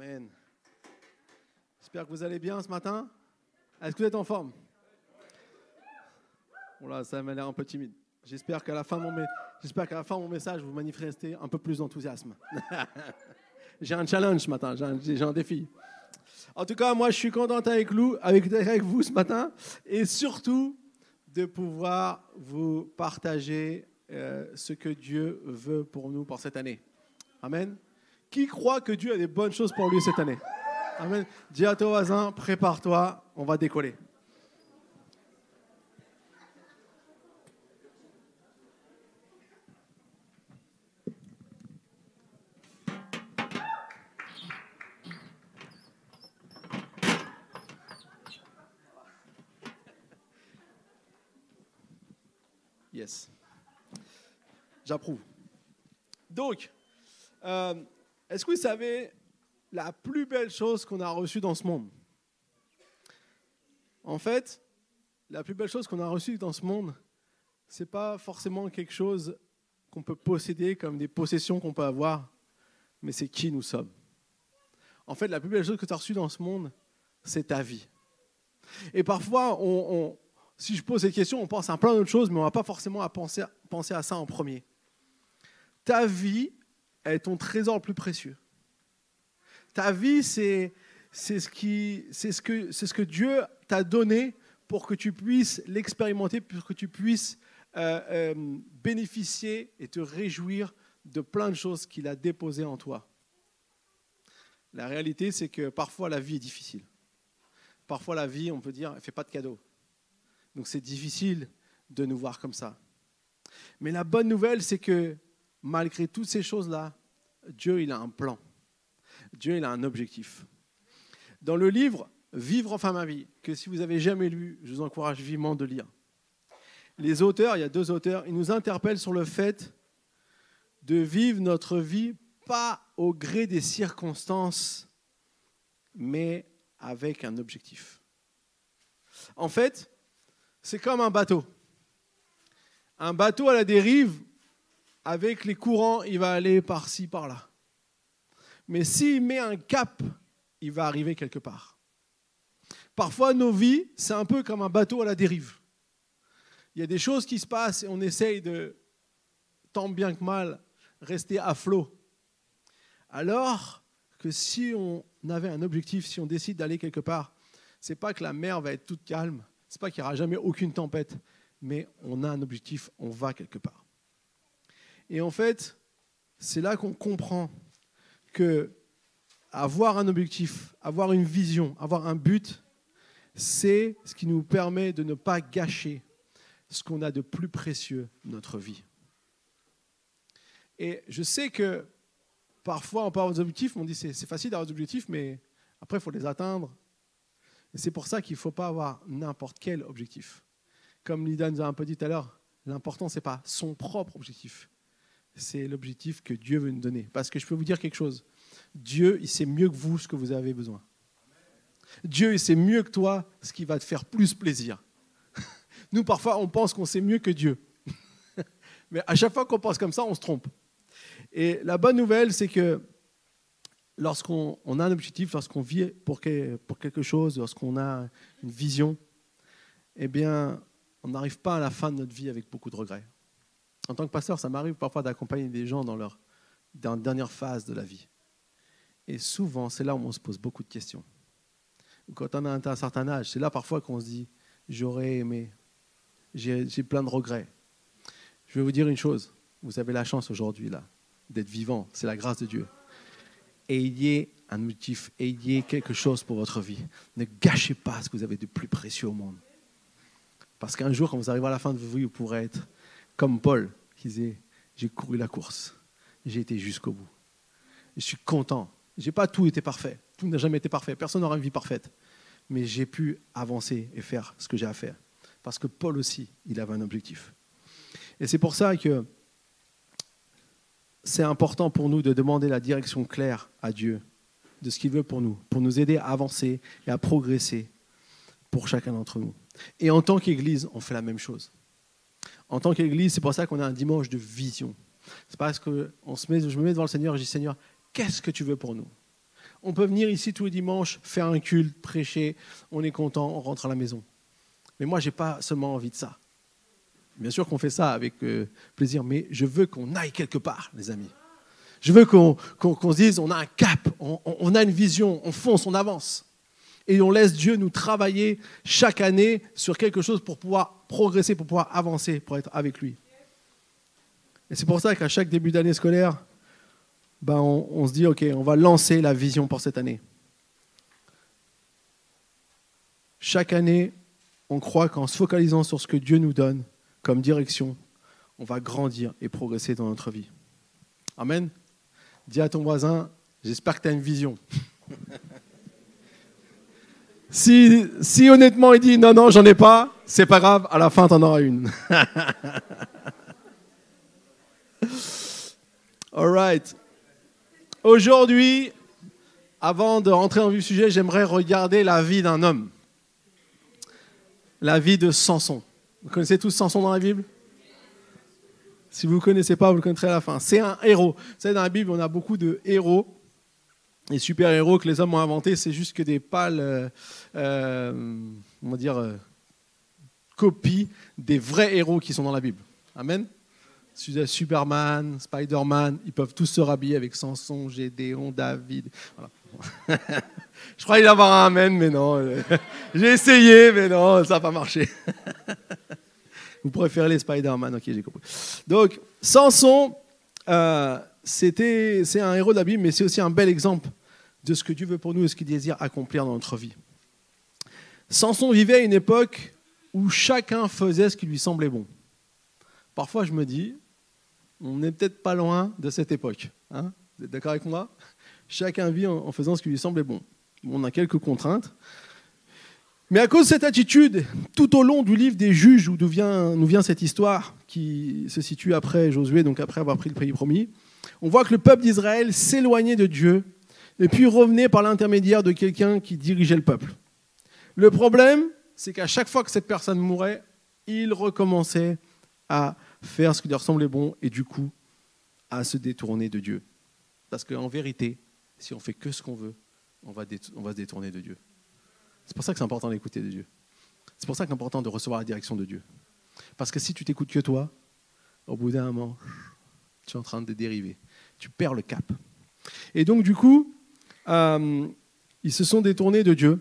Amen. J'espère que vous allez bien ce matin. Est-ce que vous êtes en forme? Voilà, ça m'a l'air un peu timide. J'espère qu'à la fin mon, mon message, vous manifestez un peu plus d'enthousiasme. j'ai un challenge ce matin, j'ai un, défi. En tout cas, moi, je suis content avec, avec, avec vous ce matin et surtout de pouvoir vous partager euh, ce que Dieu veut pour nous pour cette année. Amen. Qui croit que Dieu a des bonnes choses pour lui cette année? Amen. Dis à ton voisin, prépare-toi, on va décoller. Yes. J'approuve. Donc, euh, est-ce que vous savez la plus belle chose qu'on a reçue dans ce monde? En fait, la plus belle chose qu'on a reçue dans ce monde, ce n'est pas forcément quelque chose qu'on peut posséder comme des possessions qu'on peut avoir, mais c'est qui nous sommes. En fait, la plus belle chose que tu as reçue dans ce monde, c'est ta vie. Et parfois, si je pose cette question, on pense à plein d'autres choses, mais on ne va pas forcément à penser à ça en premier. Ta vie, est ton trésor le plus précieux. Ta vie, c'est ce, que, Dieu t'a donné pour que tu puisses l'expérimenter, pour que tu puisses euh, euh, bénéficier et te réjouir de plein de choses qu'il a déposées en toi. La réalité, c'est que parfois la vie est difficile. Parfois la vie, on peut dire, elle ne fait pas de cadeaux. Donc c'est difficile de nous voir comme ça. Mais la bonne nouvelle, c'est que malgré toutes ces choses-là, Dieu, il a un plan. Dieu, il a un objectif. Dans le livre Vivre enfin ma vie, que si vous avez jamais lu, je vous encourage vivement de lire. Les auteurs, il y a deux auteurs, ils nous interpellent sur le fait de vivre notre vie pas au gré des circonstances, mais avec un objectif. En fait, c'est comme un bateau. Un bateau à la dérive, avec les courants, il va aller par-ci, par-là. Mais s'il met un cap, il va arriver quelque part. Parfois, nos vies, c'est un peu comme un bateau à la dérive. Il y a des choses qui se passent et on essaye de, tant bien que mal, rester à flot. Alors que si on avait un objectif, si on décide d'aller quelque part, c'est pas que la mer va être toute calme, c'est pas qu'il n'y aura jamais aucune tempête, mais on a un objectif, on va quelque part. Et en fait, c'est là qu'on comprend que avoir un objectif, avoir une vision, avoir un but, c'est ce qui nous permet de ne pas gâcher ce qu'on a de plus précieux notre vie. Et je sais que parfois on parle des objectifs, on dit c'est, c'est facile d'avoir des objectifs, mais après il faut les atteindre. Et c'est pour ça qu'il ne faut pas avoir n'importe quel objectif. Comme Lida nous a un peu dit tout à l'heure, l'important ce n'est pas son propre objectif, c'est l'objectif que Dieu veut nous donner. Parce que je peux vous dire quelque chose. Dieu, il sait mieux que vous ce que vous avez besoin. Dieu, il sait mieux que toi ce qui va te faire plus plaisir. Nous, parfois, on pense qu'on sait mieux que Dieu. Mais à chaque fois qu'on pense comme ça, on se trompe. Et la bonne nouvelle, c'est que lorsqu'on a un objectif, lorsqu'on vit pour, quelque chose, lorsqu'on a une vision, eh bien, on n'arrive pas à la fin de notre vie avec beaucoup de regrets. En tant que pasteur, ça m'arrive parfois d'accompagner des gens dans leur dernière phase de la vie. Et souvent, c'est là où on se pose beaucoup de questions. Quand on a un certain âge, c'est là parfois qu'on se dit, j'aurais aimé, j'ai plein de regrets. Je vais vous dire une chose, vous avez la chance aujourd'hui là d'être vivant, c'est la grâce de Dieu. Ayez un motif, ayez quelque chose pour votre vie. Ne gâchez pas ce que vous avez de plus précieux au monde. Parce qu'un jour, quand vous arrivez à la fin de votre vie, vous pourrez être comme Paul, qui disait, j'ai couru la course, j'ai été jusqu'au bout. Je suis content. J'ai pas tout été parfait. Tout n'a jamais été parfait. Personne n'aura une vie parfaite. Mais j'ai pu avancer et faire ce que j'ai à faire. Parce que Paul aussi, il avait un objectif. Et c'est pour ça que c'est important pour nous de demander la direction claire à Dieu de ce qu'il veut pour nous, pour nous aider à avancer et à progresser pour chacun d'entre nous. Et en tant qu'Église, on fait la même chose. En tant qu'Église, c'est pour ça qu'on a un dimanche de vision. C'est parce que on se met, je me mets devant le Seigneur et je dis Seigneur, qu'est-ce que tu veux pour nous? On peut venir ici tous les dimanches, faire un culte, prêcher, on est content, on rentre à la maison. Mais moi, je n'ai pas seulement envie de ça. Bien sûr qu'on fait ça avec euh, plaisir, mais je veux qu'on aille quelque part, les amis. Je veux qu'on se dise, on a un cap, on, a une vision, on fonce, on avance. Et on laisse Dieu nous travailler chaque année sur quelque chose pour pouvoir progresser, pour pouvoir avancer, pour être avec lui. Et c'est pour ça qu'à chaque début d'année scolaire, ben on, se dit, OK, on va lancer la vision pour cette année. Chaque année, on croit qu'en se focalisant sur ce que Dieu nous donne comme direction, on va grandir et progresser dans notre vie. Amen. Dis à ton voisin, j'espère que tu as une vision. si, si honnêtement il dit non, non, j'en ai pas, c'est pas grave, à la fin tu en auras une. All right. Aujourd'hui, avant de rentrer dans le sujet, j'aimerais regarder la vie d'un homme. La vie de Samson. Vous connaissez tous Samson dans la Bible? Si vous ne connaissez pas, vous le connaîtrez à la fin. C'est un héros. Vous savez, dans la Bible, on a beaucoup de héros. Les super-héros que les hommes ont inventés, c'est juste que des pâles, euh, euh, on va dire, euh, copies des vrais héros qui sont dans la Bible. Amen. Superman, Spider-Man, ils peuvent tous se rhabiller avec Samson, Gédéon, David. Je croyais y avoir un Amen, mais non. J'ai essayé, mais non, ça n'a pas marché. Vous préférez les Spider-Man, ok, j'ai compris. Donc, Samson, euh, c'est un héros de la Bible, mais c'est aussi un bel exemple de ce que Dieu veut pour nous et ce qu'il désire accomplir dans notre vie. Samson vivait à une époque où chacun faisait ce qui lui semblait bon. Parfois, je me dis, on n'est peut-être pas loin de cette époque. Hein Vous êtes d'accord avec moi? Chacun vit en faisant ce qui lui semblait bon. On a quelques contraintes, mais à cause de cette attitude, tout au long du livre des juges, où vient, nous vient cette histoire, qui se situe après Josué, donc après avoir pris le pays promis, on voit que le peuple d'Israël s'éloignait de Dieu, et puis revenait par l'intermédiaire de quelqu'un qui dirigeait le peuple. Le problème, c'est qu'à chaque fois que cette personne mourait, il recommençait à faire ce qui lui ressemblait bon, et du coup, à se détourner de Dieu. Parce qu'en vérité, si on fait que ce qu'on veut, on va, on va se détourner de Dieu. C'est pour ça que c'est important d'écouter de Dieu. C'est pour ça que c'est important de recevoir la direction de Dieu. Parce que si tu t'écoutes que toi, au bout d'un moment, tu es en train de dériver. Tu perds le cap. Et donc, du coup, euh, ils se sont détournés de Dieu.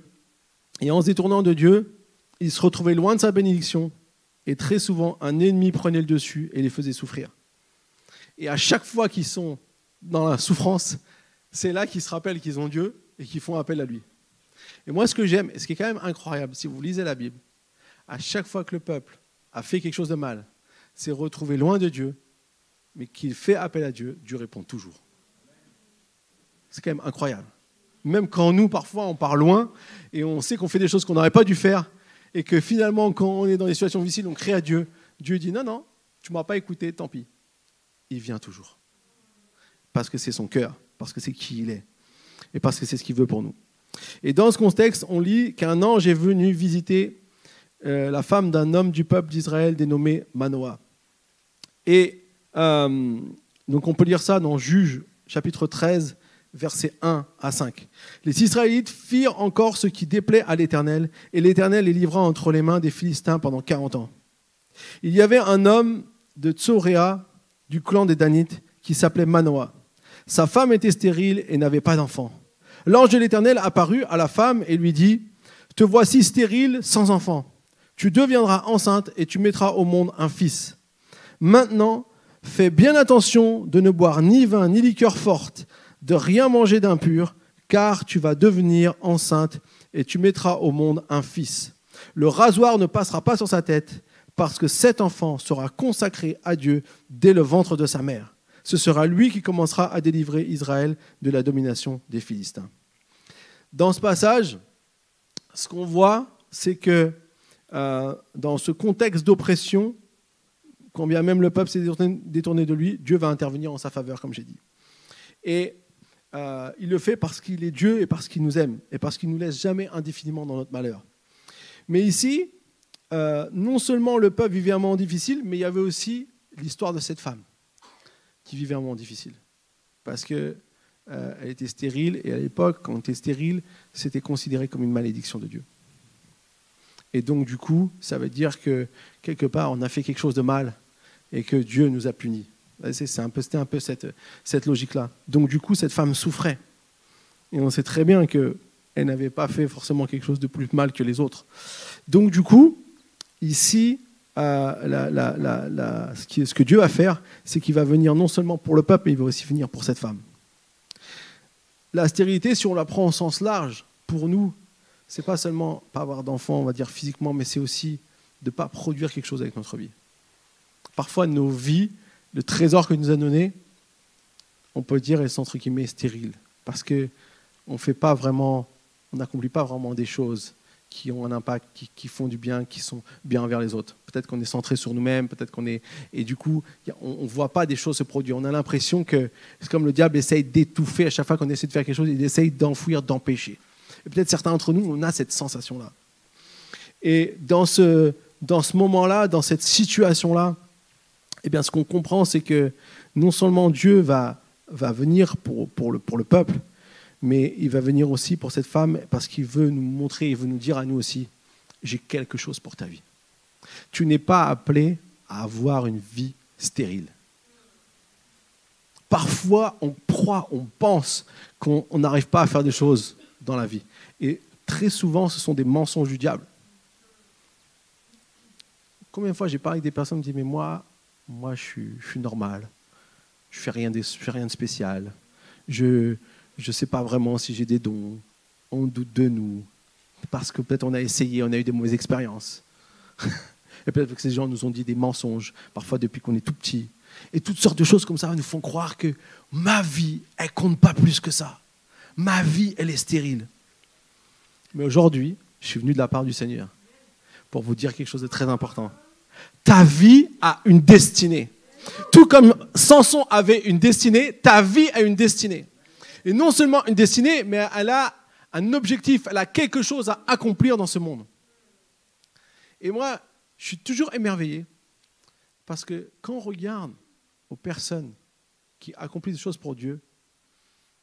Et en se détournant de Dieu, ils se retrouvaient loin de sa bénédiction. Et très souvent, un ennemi prenait le dessus et les faisait souffrir. Et à chaque fois qu'ils sont dans la souffrance, c'est là qu'ils se rappellent qu'ils ont Dieu et qu'ils font appel à lui. Et moi, ce que j'aime, et ce qui est quand même incroyable, si vous lisez la Bible, à chaque fois que le peuple a fait quelque chose de mal, s'est retrouvé loin de Dieu, mais qu'il fait appel à Dieu, Dieu répond toujours. C'est quand même incroyable. Même quand nous, parfois, on part loin et on sait qu'on fait des choses qu'on n'aurait pas dû faire, et que finalement, quand on est dans des situations difficiles, on crie à Dieu, Dieu dit non, non, tu ne m'as pas écouté, tant pis. Il vient toujours. Parce que c'est son cœur, parce que c'est qui il est, et parce que c'est ce qu'il veut pour nous. Et dans ce contexte, on lit qu'un ange est venu visiter euh, la femme d'un homme du peuple d'Israël dénommé Manoah. Et euh, donc on peut lire ça dans Juge chapitre 13, versets 1 à 5. Les Israélites firent encore ce qui déplaît à l'Éternel, et l'Éternel les livra entre les mains des Philistins pendant 40 ans. Il y avait un homme de Tsoréa, du clan des Danites, qui s'appelait Manoah. Sa femme était stérile et n'avait pas d'enfant. L'ange de l'Éternel apparut à la femme et lui dit, Te voici stérile, sans enfant. Tu deviendras enceinte et tu mettras au monde un fils. Maintenant, fais bien attention de ne boire ni vin ni liqueur forte, de rien manger d'impur, car tu vas devenir enceinte et tu mettras au monde un fils. Le rasoir ne passera pas sur sa tête, parce que cet enfant sera consacré à Dieu dès le ventre de sa mère. Ce sera lui qui commencera à délivrer Israël de la domination des Philistins. Dans ce passage, ce qu'on voit, c'est que euh, dans ce contexte d'oppression, quand bien même le peuple s'est détourné de lui, Dieu va intervenir en sa faveur, comme j'ai dit. Et euh, il le fait parce qu'il est Dieu et parce qu'il nous aime, et parce qu'il nous laisse jamais indéfiniment dans notre malheur. Mais ici, euh, non seulement le peuple vivait un moment difficile, mais il y avait aussi l'histoire de cette femme qui vivait un moment difficile. Parce que euh, était stérile, et à l'époque, quand on était stérile, c'était considéré comme une malédiction de Dieu. Et donc, du coup, ça veut dire que quelque part, on a fait quelque chose de mal et que Dieu nous a punis. C'était un peu cette, logique-là. Donc, du coup, cette femme souffrait. Et on sait très bien qu'elle n'avait pas fait forcément quelque chose de plus mal que les autres. Donc, du coup, ici, euh, ce, ce, que Dieu va faire, c'est qu'il va venir non seulement pour le peuple, mais il va aussi venir pour cette femme. La stérilité, si on la prend au sens large, pour nous, c'est pas seulement pas avoir d'enfants, on va dire physiquement, mais c'est aussi de ne pas produire quelque chose avec notre vie. Parfois, nos vies, le trésor que nous a donné, on peut dire, sont entre guillemets stériles. Parce qu'on ne fait pas vraiment, on n'accomplit pas vraiment des choses qui ont un impact, qui, font du bien, qui sont bien envers les autres. Peut-être qu'on est centré sur nous-mêmes, peut-être qu'on est... Et du coup, on ne voit pas des choses se produire. On a l'impression que c'est comme le diable essaye d'étouffer à chaque fois qu'on essaie de faire quelque chose, il essaye d'enfouir, d'empêcher. Et peut-être certains d'entre nous, on a cette sensation-là. Et dans ce, dans ce moment-là, dans cette situation-là, eh bien, ce qu'on comprend, c'est que non seulement Dieu va, va venir pour, pour, le, pour le peuple, mais il va venir aussi pour cette femme parce qu'il veut nous montrer, il veut nous dire à nous aussi, j'ai quelque chose pour ta vie. Tu n'es pas appelé à avoir une vie stérile. Parfois, on croit, on pense qu'on n'arrive pas à faire des choses dans la vie. Et très souvent, ce sont des mensonges du diable. Combien de fois j'ai parlé avec des personnes qui me disent Mais moi, moi je, suis, je suis normal. Je fais, rien de, fais rien de spécial. Je ne sais pas vraiment si j'ai des dons. On doute de nous. Parce que peut-être on a essayé, on a eu des mauvaises expériences. Et peut-être que ces gens nous ont dit des mensonges, parfois depuis qu'on est tout petit. Et toutes sortes de choses comme ça nous font croire que ma vie, elle compte pas plus que ça. Ma vie, elle est stérile. Mais aujourd'hui, je suis venu de la part du Seigneur pour vous dire quelque chose de très important. Ta vie a une destinée. Tout comme Samson avait une destinée, ta vie a une destinée. Et non seulement une destinée, mais elle a un objectif, elle a quelque chose à accomplir dans ce monde. Et moi, je suis toujours émerveillé parce que quand on regarde aux personnes qui accomplissent des choses pour Dieu,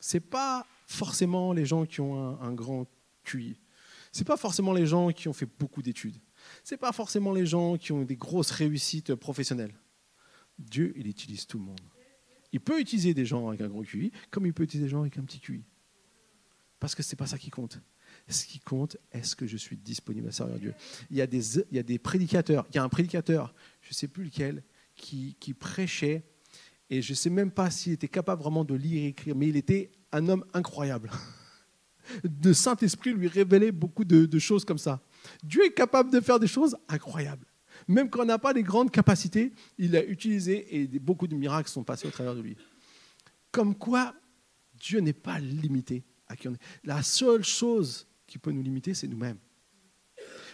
ce n'est pas forcément les gens qui ont un, grand QI. Ce pas forcément les gens qui ont fait beaucoup d'études. Ce pas forcément les gens qui ont des grosses réussites professionnelles. Dieu, il utilise tout le monde. Il peut utiliser des gens avec un gros QI, comme il peut utiliser des gens avec un petit QI. Parce que ce n'est pas ça qui compte. Ce qui compte, est-ce que je suis disponible à servir Dieu? Il y, a des, il y a des prédicateurs. Il y a un prédicateur, je ne sais plus lequel, qui, qui prêchait, et je ne sais même pas s'il était capable vraiment de lire et écrire, mais il était un homme incroyable. de Saint-Esprit lui révélait beaucoup de, choses comme ça. Dieu est capable de faire des choses incroyables. Même quand on n'a pas les grandes capacités, il l'a utilisé et beaucoup de miracles sont passés au travers de lui. Comme quoi, Dieu n'est pas limité à qui on est. La seule chose qui peut nous limiter, c'est nous-mêmes.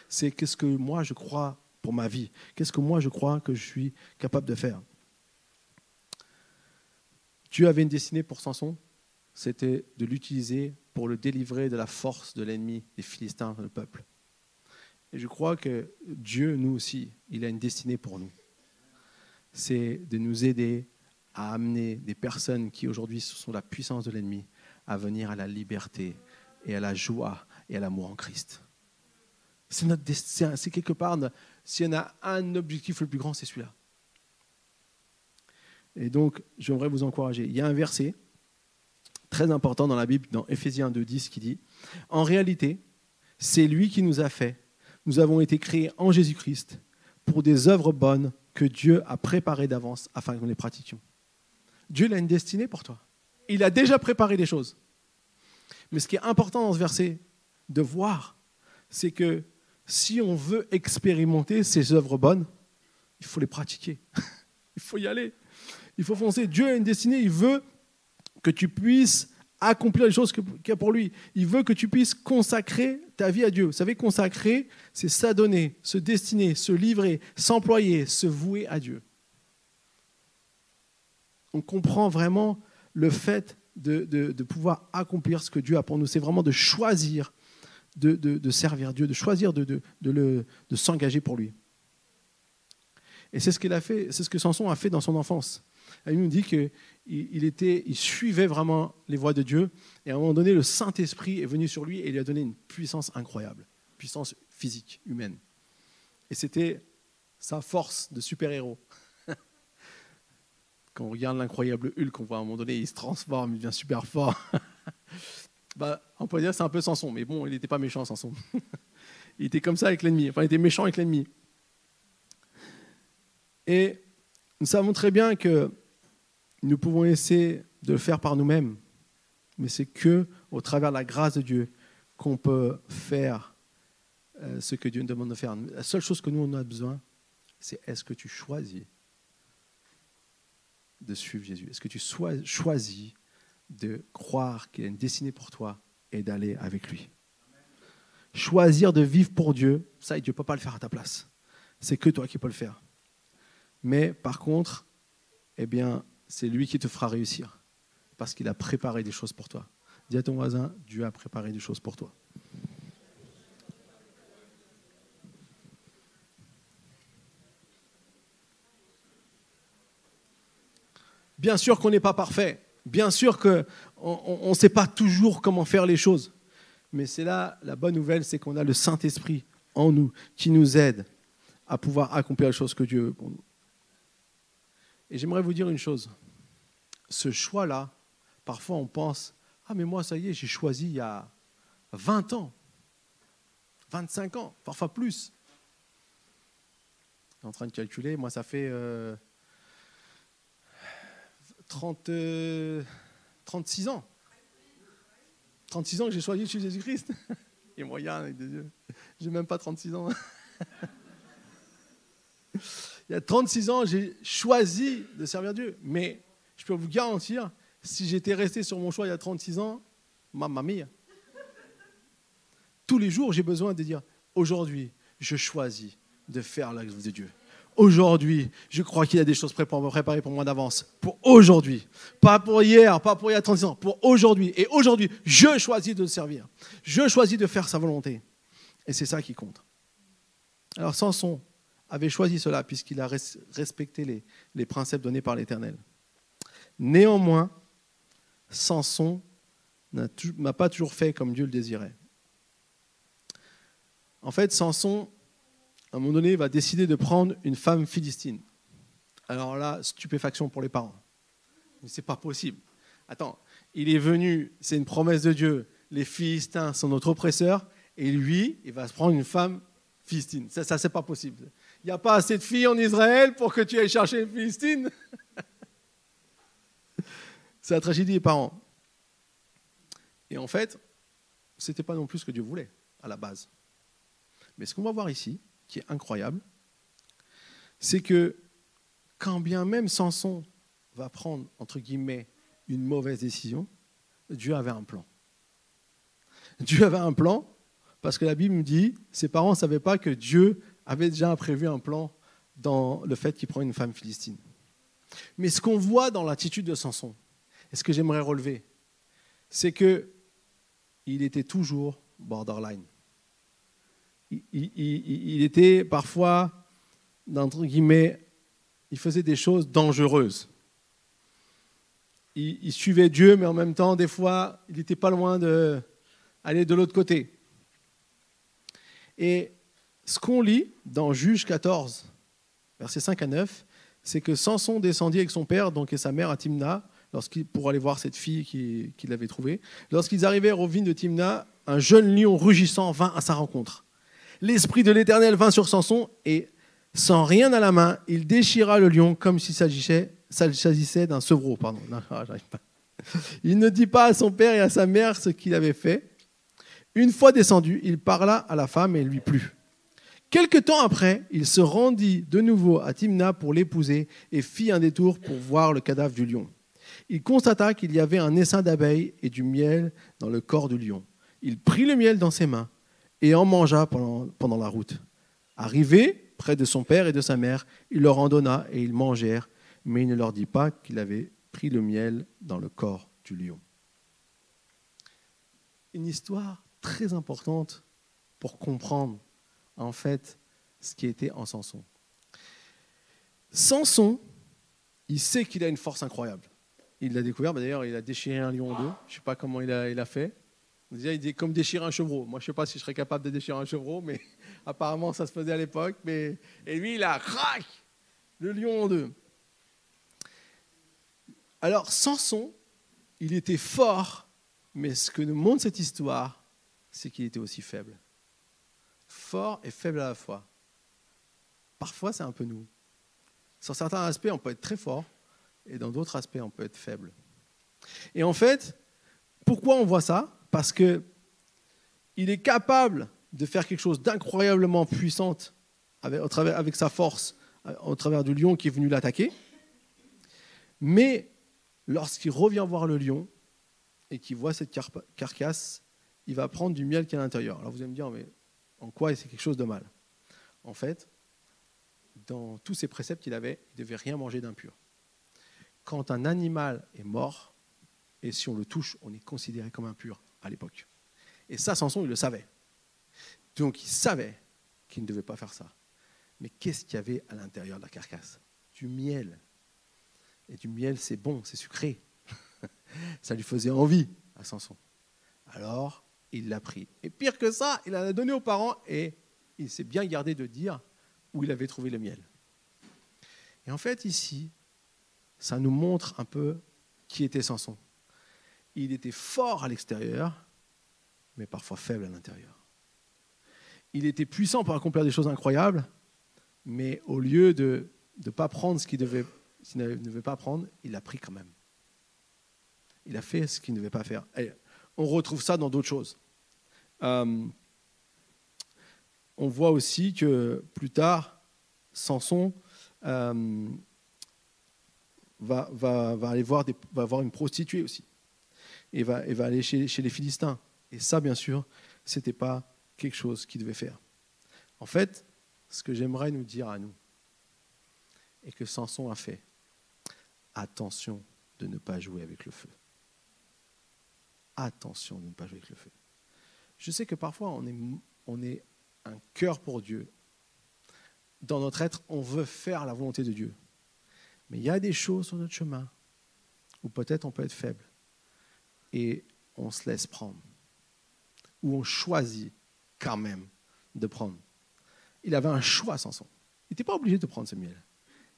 C'est qu'est-ce que moi je crois pour ma vie Qu'est-ce que moi je crois que je suis capable de faire Dieu avait une destinée pour Samson, c'était de l'utiliser pour le délivrer de la force de l'ennemi des Philistins, le peuple. Et je crois que Dieu, nous aussi, il a une destinée pour nous. C'est de nous aider à amener des personnes qui aujourd'hui sont la puissance de l'ennemi à venir à la liberté et à la joie et à l'amour en Christ. C'est quelque part, s'il y en a un objectif le plus grand, c'est celui-là. Et donc, j'aimerais vous encourager. Il y a un verset très important dans la Bible, dans Ephésiens 2.10, qui dit, en réalité, c'est lui qui nous a fait. Nous avons été créés en Jésus-Christ pour des œuvres bonnes que Dieu a préparées d'avance afin que nous les pratiquions. Dieu a une destinée pour toi. Il a déjà préparé des choses. Mais ce qui est important dans ce verset de voir, c'est que si on veut expérimenter ces œuvres bonnes, il faut les pratiquer. il faut y aller. Il faut foncer. Dieu a une destinée, il veut que tu puisses accomplir les choses qu'il y a pour lui. Il veut que tu puisses consacrer ta vie à Dieu. Vous savez, consacrer, c'est s'adonner, se destiner, se livrer, s'employer, se vouer à Dieu. On comprend vraiment le fait de, pouvoir accomplir ce que Dieu a pour nous. C'est vraiment de choisir de, servir Dieu, de choisir de, s'engager pour lui. Et c'est ce qu'il a fait, c'est ce que Samson a fait dans son enfance. Bible nous dit qu'il il était, il suivait vraiment les voies de Dieu. Et à un moment donné, le Saint-Esprit est venu sur lui et lui a donné une puissance incroyable, puissance physique, humaine. Et c'était sa force de super-héros. Quand on regarde l'incroyable Hulk, on voit à un moment donné, il se transforme, il devient super fort. bah, on peut dire c'est un peu Samson, mais bon, il n'était pas méchant, Samson. il était comme ça avec l'ennemi, enfin, il était méchant avec l'ennemi. Et nous savons très bien que nous pouvons essayer de le faire par nous-mêmes, mais c'est que au travers de la grâce de Dieu qu'on peut faire euh, ce que Dieu nous demande de faire. La seule chose que nous on a besoin, c'est est-ce que tu choisis de suivre Jésus? Est-ce que tu choisis de croire qu'il a une destinée pour toi et d'aller avec lui? Choisir de vivre pour Dieu, ça, Dieu ne peut pas le faire à ta place. C'est que toi qui peux le faire. Mais par contre, eh bien, c'est lui qui te fera réussir parce qu'il a préparé des choses pour toi. Dis à ton voisin, Dieu a préparé des choses pour toi. Bien sûr qu'on n'est pas parfait. Bien sûr qu'on ne sait pas toujours comment faire les choses. Mais c'est là, la bonne nouvelle, c'est qu'on a le Saint-Esprit en nous qui nous aide à pouvoir accomplir les choses que Dieu veut pour nous. Et j'aimerais vous dire une chose. Ce choix-là, parfois on pense, ah mais moi ça y est, j'ai choisi il y a 20 ans, 25 ans, parfois plus. Je suis en train de calculer, moi ça fait... Euh, 30, 36 euh, ans. 36 ans que j'ai choisi Jésus-Christ. Et moyen avec des yeux. J'ai même pas 36 ans. Il y a 36 ans, j'ai choisi de servir Dieu. Mais je peux vous garantir, si j'étais resté sur mon choix il y a 36 ans, mamma mia. Tous les jours, j'ai besoin de dire, aujourd'hui, je choisis de faire la de Dieu aujourd'hui. Je crois qu'il y a des choses préparées pour moi d'avance. Pour aujourd'hui. Pas pour hier, pas pour il y a 30 ans. Pour aujourd'hui. Et aujourd'hui, je choisis de le servir. Je choisis de faire sa volonté. Et c'est ça qui compte. Alors Samson avait choisi cela puisqu'il a respecté les, principes donnés par l'Éternel. Néanmoins, Samson n'a pas toujours fait comme Dieu le désirait. En fait, Samson à un moment donné, va décider de prendre une femme philistine. Alors là, stupéfaction pour les parents. Mais c'est pas possible. Attends, il est venu, c'est une promesse de Dieu. Les Philistins sont notre oppresseur, et lui, il va se prendre une femme philistine. Ça, ça c'est pas possible. Il n'y a pas assez de filles en Israël pour que tu ailles chercher une philistine? c'est la tragédie des parents. Et en fait, ce n'était pas non plus ce que Dieu voulait à la base. Mais ce qu'on va voir ici, qui est incroyable, c'est que quand bien même Samson va prendre, entre guillemets, une mauvaise décision, Dieu avait un plan. Dieu avait un plan parce que la Bible me dit, ses parents ne savaient pas que Dieu avait déjà prévu un plan dans le fait qu'il prend une femme philistine. Mais ce qu'on voit dans l'attitude de Samson, et ce que j'aimerais relever, c'est que il était toujours borderline il, était parfois, entre guillemets, il faisait des choses dangereuses. Il, suivait Dieu, mais en même temps, des fois, il n'était pas loin d'aller de l'autre côté. Et ce qu'on lit dans Juge 14, versets 5 à 9, c'est que Samson descendit avec son père donc, et sa mère à Timna pour aller voir cette fille qu'il avait trouvée. Lorsqu'ils arrivèrent aux vignes de Timna, un jeune lion rugissant vint à sa rencontre l'Esprit de l'Éternel vint sur Samson et, sans rien à la main, il déchira le lion comme s'il s'agissait d'un sevreau. Pardon. Il ne dit pas à son père et à sa mère ce qu'il avait fait. Une fois descendu, il parla à la femme et lui plut. Quelque temps après, il se rendit de nouveau à Timna pour l'épouser et fit un détour pour voir le cadavre du lion. Il constata qu'il y avait un essaim d'abeilles et du miel dans le corps du lion. Il prit le miel dans ses mains et en mangea pendant, pendant la route. Arrivé près de son père et de sa mère, il leur en donna et ils mangèrent, mais il ne leur dit pas qu'il avait pris le miel dans le corps du lion. Une histoire très importante pour comprendre en fait ce qui était en Samson. Samson, il sait qu'il a une force incroyable. Il l'a découvert, d'ailleurs, il a déchiré un lion en deux. Je ne sais pas comment il a, il a fait. Déjà, il dit comme déchirer un chevreau. Moi, je ne sais pas si je serais capable de déchirer un chevreau, mais apparemment, ça se faisait à l'époque. Mais... Et lui, il a crac le lion en deux. Alors, Samson, il était fort, mais ce que nous montre cette histoire, c'est qu'il était aussi faible. Fort et faible à la fois. Parfois, c'est un peu nous. Sur certains aspects, on peut être très fort, et dans d'autres aspects, on peut être faible. Et en fait, pourquoi on voit ça? Parce que il est capable de faire quelque chose d'incroyablement puissant avec, avec sa force au travers du lion qui est venu l'attaquer. Mais lorsqu'il revient voir le lion et qu'il voit cette carcasse, il va prendre du miel qui est à l'intérieur. Alors vous allez me dire, mais en quoi c'est quelque chose de mal? En fait, dans tous ces préceptes qu'il avait, il ne devait rien manger d'impur. Quand un animal est mort, et si on le touche, on est considéré comme impur à l'époque. Et ça, Samson, il le savait. Donc il savait qu'il ne devait pas faire ça. Mais qu'est-ce qu'il y avait à l'intérieur de la carcasse? Du miel. Et du miel, c'est bon, c'est sucré. ça lui faisait envie à Samson. Alors, il l'a pris. Et pire que ça, il l'a donné aux parents et il s'est bien gardé de dire où il avait trouvé le miel. Et en fait, ici, ça nous montre un peu qui était Samson. Il était fort à l'extérieur, mais parfois faible à l'intérieur. Il était puissant pour accomplir des choses incroyables, mais au lieu de ne pas prendre ce qu'il devait, ne devait pas prendre, il l'a pris quand même. Il a fait ce qu'il ne devait pas faire. On retrouve ça dans d'autres choses. Euh, on voit aussi que plus tard, Samson euh, va, aller voir, une prostituée aussi. Et va, aller chez, chez les Philistins. Et ça, bien sûr, ce n'était pas quelque chose qu'il devait faire. En fait, ce que j'aimerais nous dire à nous, et que Samson a fait, attention de ne pas jouer avec le feu. Attention de ne pas jouer avec le feu. Je sais que parfois on est, on est un cœur pour Dieu. Dans notre être, on veut faire la volonté de Dieu. Mais il y a des choses sur notre chemin où peut-être on peut être faible et on se laisse prendre. Ou on choisit quand même de prendre il avait un choix, Samson. Il n'était pas obligé de prendre ce miel.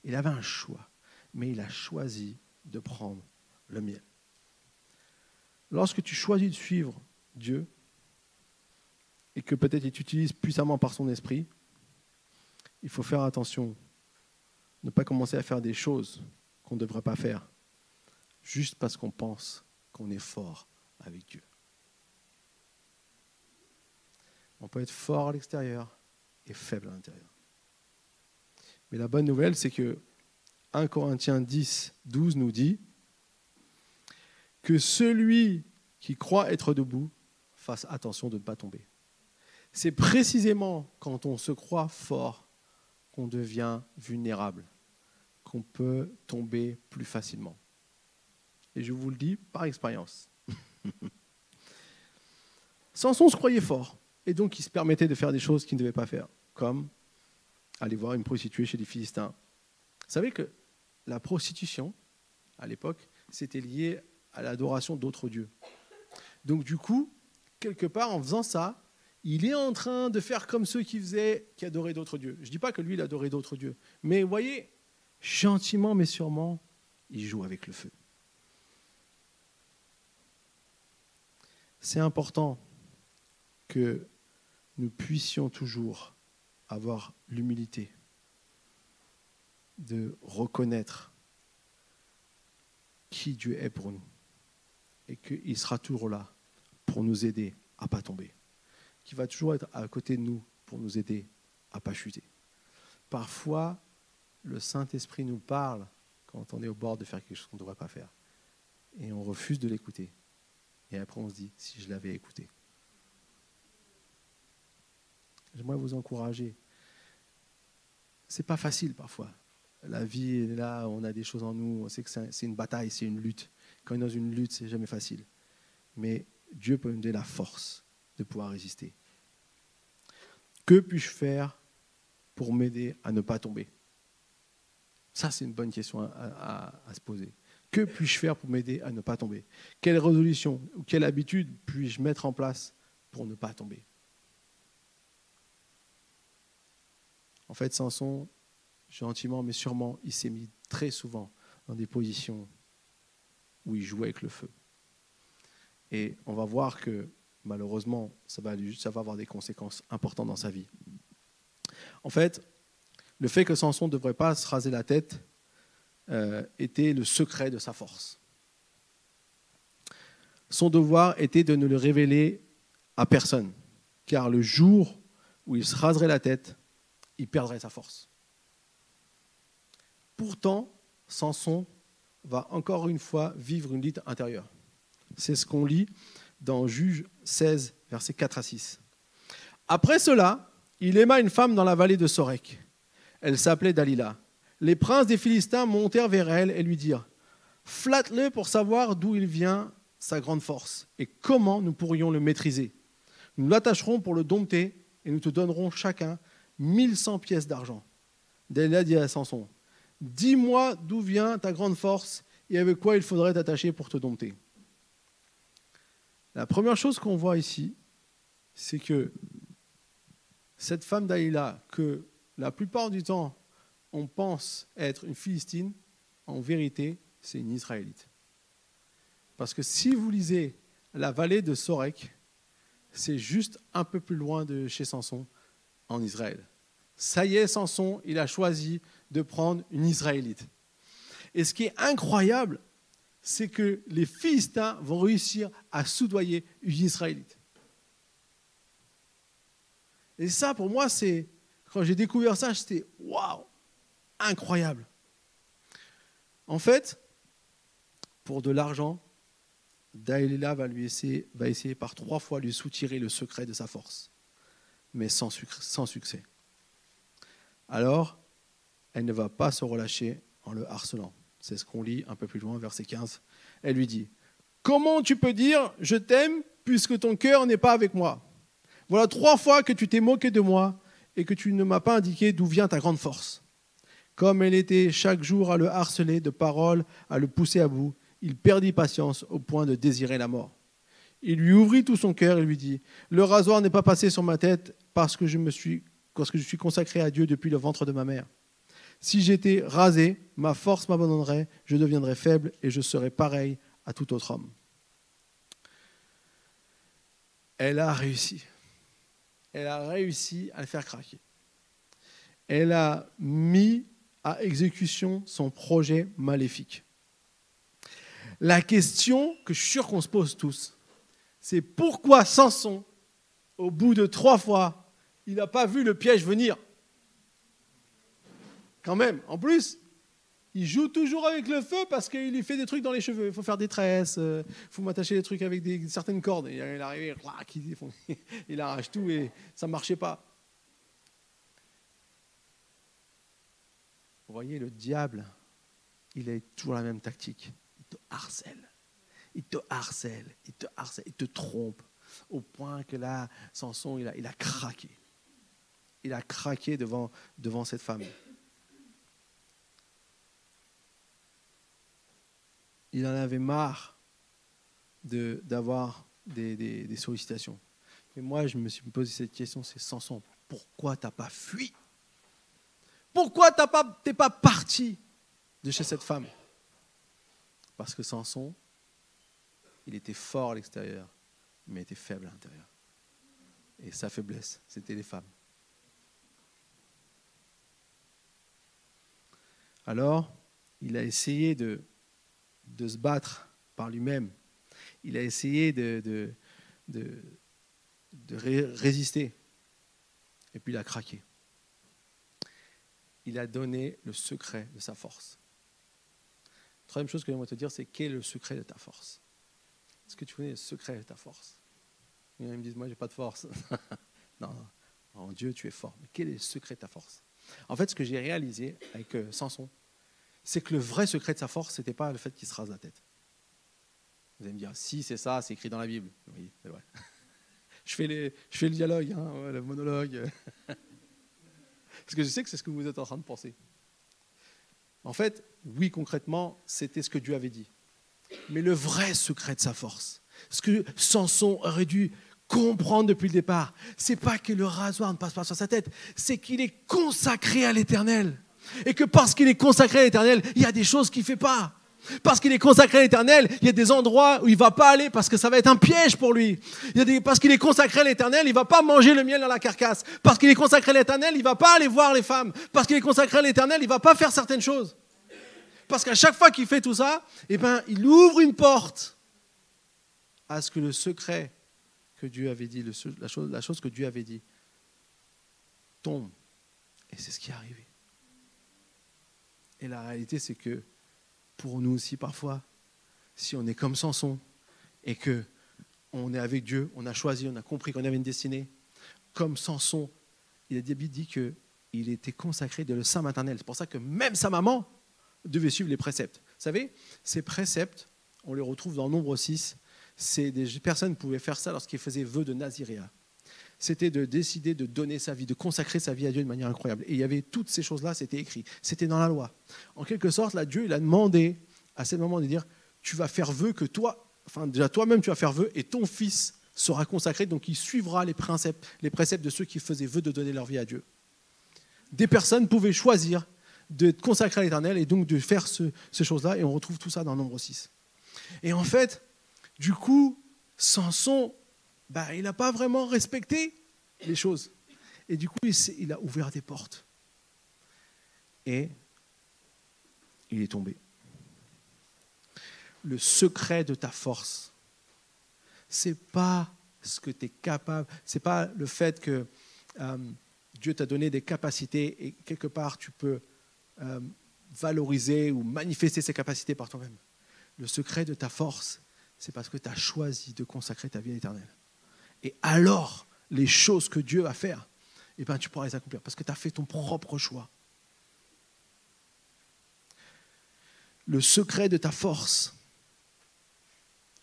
Il avait un choix, mais il a choisi de prendre le miel. Lorsque tu choisis de suivre Dieu, et que peut-être il t'utilise puissamment par son esprit, il faut faire attention, ne pas commencer à faire des choses qu'on ne devrait pas faire, juste parce qu'on pense qu'on est fort avec Dieu. On peut être fort à l'extérieur, est faible à l'intérieur. Mais la bonne nouvelle, c'est que 1 Corinthiens 10, 12 nous dit que celui qui croit être debout fasse attention de ne pas tomber. C'est précisément quand on se croit fort qu'on devient vulnérable, qu'on peut tomber plus facilement. Et je vous le dis par expérience. Samson se croyait fort. Et donc, il se permettait de faire des choses qu'il ne devait pas faire, comme aller voir une prostituée chez les Philistins. Vous savez que la prostitution, à l'époque, c'était lié à l'adoration d'autres dieux. Donc, du coup, quelque part, en faisant ça, il est en train de faire comme ceux qui faisaient, qui adoraient d'autres dieux. Je ne dis pas que lui, il adorait d'autres dieux. Mais vous voyez, gentiment mais sûrement, il joue avec le feu. C'est important que nous puissions toujours avoir l'humilité de reconnaître qui Dieu est pour nous et qu'il sera toujours là pour nous aider à ne pas tomber, qu'il va toujours être à côté de nous pour nous aider à ne pas chuter. Parfois, le Saint-Esprit nous parle quand on est au bord de faire quelque chose qu'on ne devrait pas faire et on refuse de l'écouter. Et après, on se dit, si je l'avais écouté. J'aimerais vous encourager. C'est pas facile parfois. La vie est là, on a des choses en nous, on sait que c'est une bataille, c'est une lutte. Quand on est dans une lutte, c'est jamais facile. Mais Dieu peut nous donner la force de pouvoir résister. Que puis-je faire pour m'aider à ne pas tomber? Ça, c'est une bonne question à, se poser. Que puis-je faire pour m'aider à ne pas tomber? Quelle résolution ou quelle habitude puis-je mettre en place pour ne pas tomber? En fait, Samson, gentiment mais sûrement, il s'est mis très souvent dans des positions où il jouait avec le feu. Et on va voir que malheureusement, ça va, ça va avoir des conséquences importantes dans sa vie. En fait, le fait que Samson ne devrait pas se raser la tête euh, était le secret de sa force. Son devoir était de ne le révéler à personne, car le jour où il se raserait la tête, il perdrait sa force. Pourtant, Samson va encore une fois vivre une lutte intérieure. C'est ce qu'on lit dans Juge 16, versets 4 à 6. Après cela, il aima une femme dans la vallée de Sorek. Elle s'appelait Dalila. Les princes des Philistins montèrent vers elle et lui dirent Flatte-le pour savoir d'où il vient sa grande force et comment nous pourrions le maîtriser. Nous l'attacherons pour le dompter et nous te donnerons chacun 1100 pièces d'argent. Dalila dit à Samson Dis-moi d'où vient ta grande force et avec quoi il faudrait t'attacher pour te dompter. La première chose qu'on voit ici, c'est que cette femme d'Aïla, que la plupart du temps on pense être une Philistine, en vérité, c'est une Israélite. Parce que si vous lisez la vallée de Sorek, c'est juste un peu plus loin de chez Samson, en Israël. Ça y est, Samson, il a choisi de prendre une Israélite. Et ce qui est incroyable, c'est que les Philistins vont réussir à soudoyer une Israélite. Et ça, pour moi, c'est quand j'ai découvert ça, j'étais waouh, incroyable. En fait, pour de l'argent, Daïla va lui essayer, va essayer par trois fois lui soutirer le secret de sa force, mais sans succès. Alors, elle ne va pas se relâcher en le harcelant. C'est ce qu'on lit un peu plus loin, verset 15. Elle lui dit, Comment tu peux dire je t'aime puisque ton cœur n'est pas avec moi? Voilà trois fois que tu t'es moqué de moi et que tu ne m'as pas indiqué d'où vient ta grande force. Comme elle était chaque jour à le harceler de paroles, à le pousser à bout, il perdit patience au point de désirer la mort. Il lui ouvrit tout son cœur et lui dit Le rasoir n'est pas passé sur ma tête parce que je me suis, parce que je suis consacré à Dieu depuis le ventre de ma mère. Si j'étais rasé, ma force m'abandonnerait, je deviendrais faible et je serais pareil à tout autre homme. Elle a réussi. Elle a réussi à le faire craquer. Elle a mis à exécution son projet maléfique. La question que je suis sûr qu'on se pose tous, c'est pourquoi Samson, au bout de trois fois, il n'a pas vu le piège venir? Quand même. En plus, il joue toujours avec le feu parce qu'il lui fait des trucs dans les cheveux. Il faut faire des tresses, il euh, faut m'attacher des trucs avec des, certaines cordes. il est arrivé, il arrache tout et ça ne marchait pas. Vous voyez, le diable, il a toujours la même tactique. Il te harcèle. Il te harcèle, il te harcèle, il te trompe. Au point que là, Samson, il a, il a craqué. Il a craqué devant, devant cette femme. Il en avait marre d'avoir des, sollicitations. Mais moi, je me suis posé cette question, c'est Samson, pourquoi tu n'as pas fui? Pourquoi n'es pas, pas parti de chez cette femme? Parce que Samson, il était fort à l'extérieur, mais était faible à l'intérieur. Et sa faiblesse, c'était les femmes. Alors, il a essayé de de se battre par lui-même. Il a essayé de, résister. Et puis il a craqué. Il a donné le secret de sa force. troisième chose que j'aimerais te dire, c'est quel est le secret de ta force? Est-ce que tu connais le secret de ta force? Ils me disent, moi, j'ai pas de force. non, en Dieu, tu es fort. Mais quel est le secret de ta force? En fait, ce que j'ai réalisé avec euh, Samson, c'est que le vrai secret de sa force, ce n'était pas le fait qu'il se rase la tête. Vous allez me dire, si c'est ça, c'est écrit dans la Bible. Oui, c'est vrai. Je fais, le dialogue, hein, le monologue. Parce que je sais que c'est ce que vous êtes en train de penser. En fait, oui, concrètement, c'était ce que Dieu avait dit. Mais le vrai secret de sa force, ce que Samson aurait dû comprendre depuis le départ, c'est pas que le rasoir ne passe pas sur sa tête, c'est qu'il est consacré à l'éternel. Et que parce qu'il est consacré à l'éternel, il y a des choses qu'il ne fait pas. Parce qu'il est consacré à l'éternel, il y a des endroits où il ne va pas aller parce que ça va être un piège pour lui. Parce qu'il est consacré à l'éternel, il ne va pas manger le miel dans la carcasse. Parce qu'il est consacré à l'éternel, il ne va pas aller voir les femmes. Parce qu'il est consacré à l'éternel, il ne va pas faire certaines choses. Parce qu'à chaque fois qu'il fait tout ça, eh ben, il ouvre une porte à ce que le secret que Dieu avait dit, la, chose, la chose que Dieu avait dit, tombe. Et c'est ce qui est arrivé. Et la réalité, c'est que pour nous aussi, parfois, si on est comme Samson et que on est avec Dieu, on a choisi, on a compris qu'on avait une destinée, comme Samson, il a dit qu'il était consacré de le sein maternel. C'est pour ça que même sa maman devait suivre les préceptes. Vous savez, ces préceptes, on les retrouve dans Nombre 6, c'est des personnes pouvaient faire ça lorsqu'ils faisaient vœu de Naziréa c'était de décider de donner sa vie, de consacrer sa vie à Dieu de manière incroyable. Et il y avait toutes ces choses-là, c'était écrit, c'était dans la loi. En quelque sorte, là, Dieu, il a demandé à ce moment de dire, tu vas faire vœu que toi, enfin déjà toi-même, tu vas faire vœu et ton fils sera consacré, donc il suivra les préceptes, les préceptes de ceux qui faisaient vœu de donner leur vie à Dieu. Des personnes pouvaient choisir de consacrer à l'Éternel et donc de faire ces choses-là, et on retrouve tout ça dans Nombre 6. Et en fait, du coup, Samson bah, il n'a pas vraiment respecté les choses. Et du coup, il, a ouvert des portes. Et il est tombé. Le secret de ta force, c'est pas ce que tu es capable, c'est pas le fait que euh, Dieu t'a donné des capacités et quelque part tu peux euh, valoriser ou manifester ces capacités par toi-même. Le secret de ta force, c'est parce que tu as choisi de consacrer ta vie à l'éternel. Et alors, les choses que Dieu va faire, eh ben, tu pourras les accomplir parce que tu as fait ton propre choix. Le secret de ta force,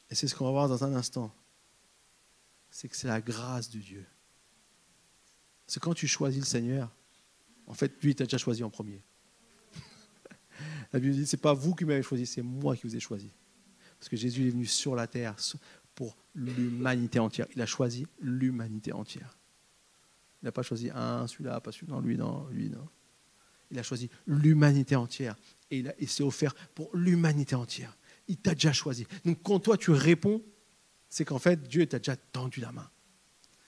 et c'est ce qu'on va voir dans un instant, c'est que c'est la grâce de Dieu. C'est quand tu choisis le Seigneur, en fait, lui, il t'a déjà choisi en premier. La Bible dit, ce n'est pas vous qui m'avez choisi, c'est moi qui vous ai choisi. Parce que Jésus est venu sur la terre pour l'humanité entière. Il a choisi l'humanité entière. Il n'a pas choisi un, celui-là, pas celui-là, lui, non, lui, non. Il a choisi l'humanité entière. Et il, s'est offert pour l'humanité entière. Il t'a déjà choisi. Donc quand toi tu réponds, c'est qu'en fait Dieu t'a déjà tendu la main.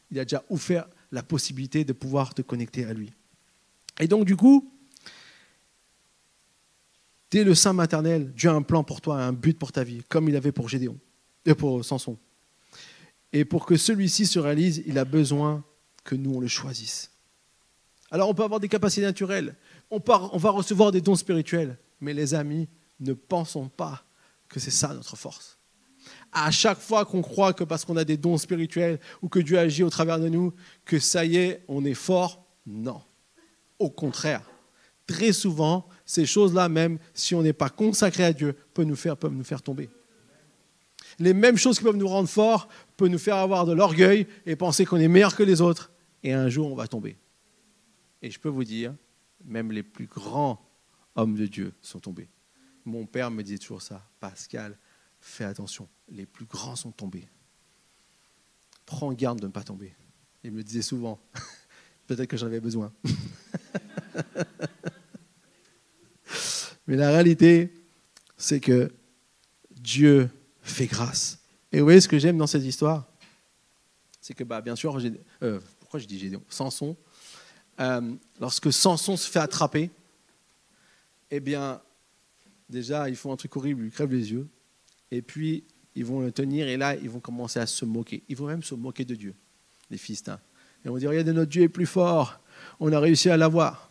Il a déjà offert la possibilité de pouvoir te connecter à lui. Et donc du coup, dès le sein maternel, Dieu a un plan pour toi, un but pour ta vie, comme il avait pour Gédéon pour Samson. Et pour que celui-ci se réalise, il a besoin que nous, on le choisisse. Alors on peut avoir des capacités naturelles, on, va recevoir des dons spirituels, mais les amis, ne pensons pas que c'est ça notre force. À chaque fois qu'on croit que parce qu'on a des dons spirituels ou que Dieu agit au travers de nous, que ça y est, on est fort, non. Au contraire, très souvent, ces choses-là, même si on n'est pas consacré à Dieu, peuvent nous faire tomber les mêmes choses qui peuvent nous rendre forts peuvent nous faire avoir de l'orgueil et penser qu'on est meilleur que les autres. Et un jour, on va tomber. Et je peux vous dire, même les plus grands hommes de Dieu sont tombés. Mon père me disait toujours ça, Pascal, fais attention, les plus grands sont tombés. Prends garde de ne pas tomber. Il me le disait souvent, peut-être que j'en avais besoin. Mais la réalité, c'est que Dieu fait grâce. Et vous voyez ce que j'aime dans cette histoire? C'est que, bah, bien sûr, euh, pourquoi je dis Gédéon? Samson. Euh, lorsque Samson se fait attraper, eh bien, déjà, ils font un truc horrible, ils crèvent les yeux. Et puis, ils vont le tenir, et là, ils vont commencer à se moquer. Ils vont même se moquer de Dieu, les Philistins. Et on va dire, regardez, notre Dieu est plus fort, on a réussi à l'avoir.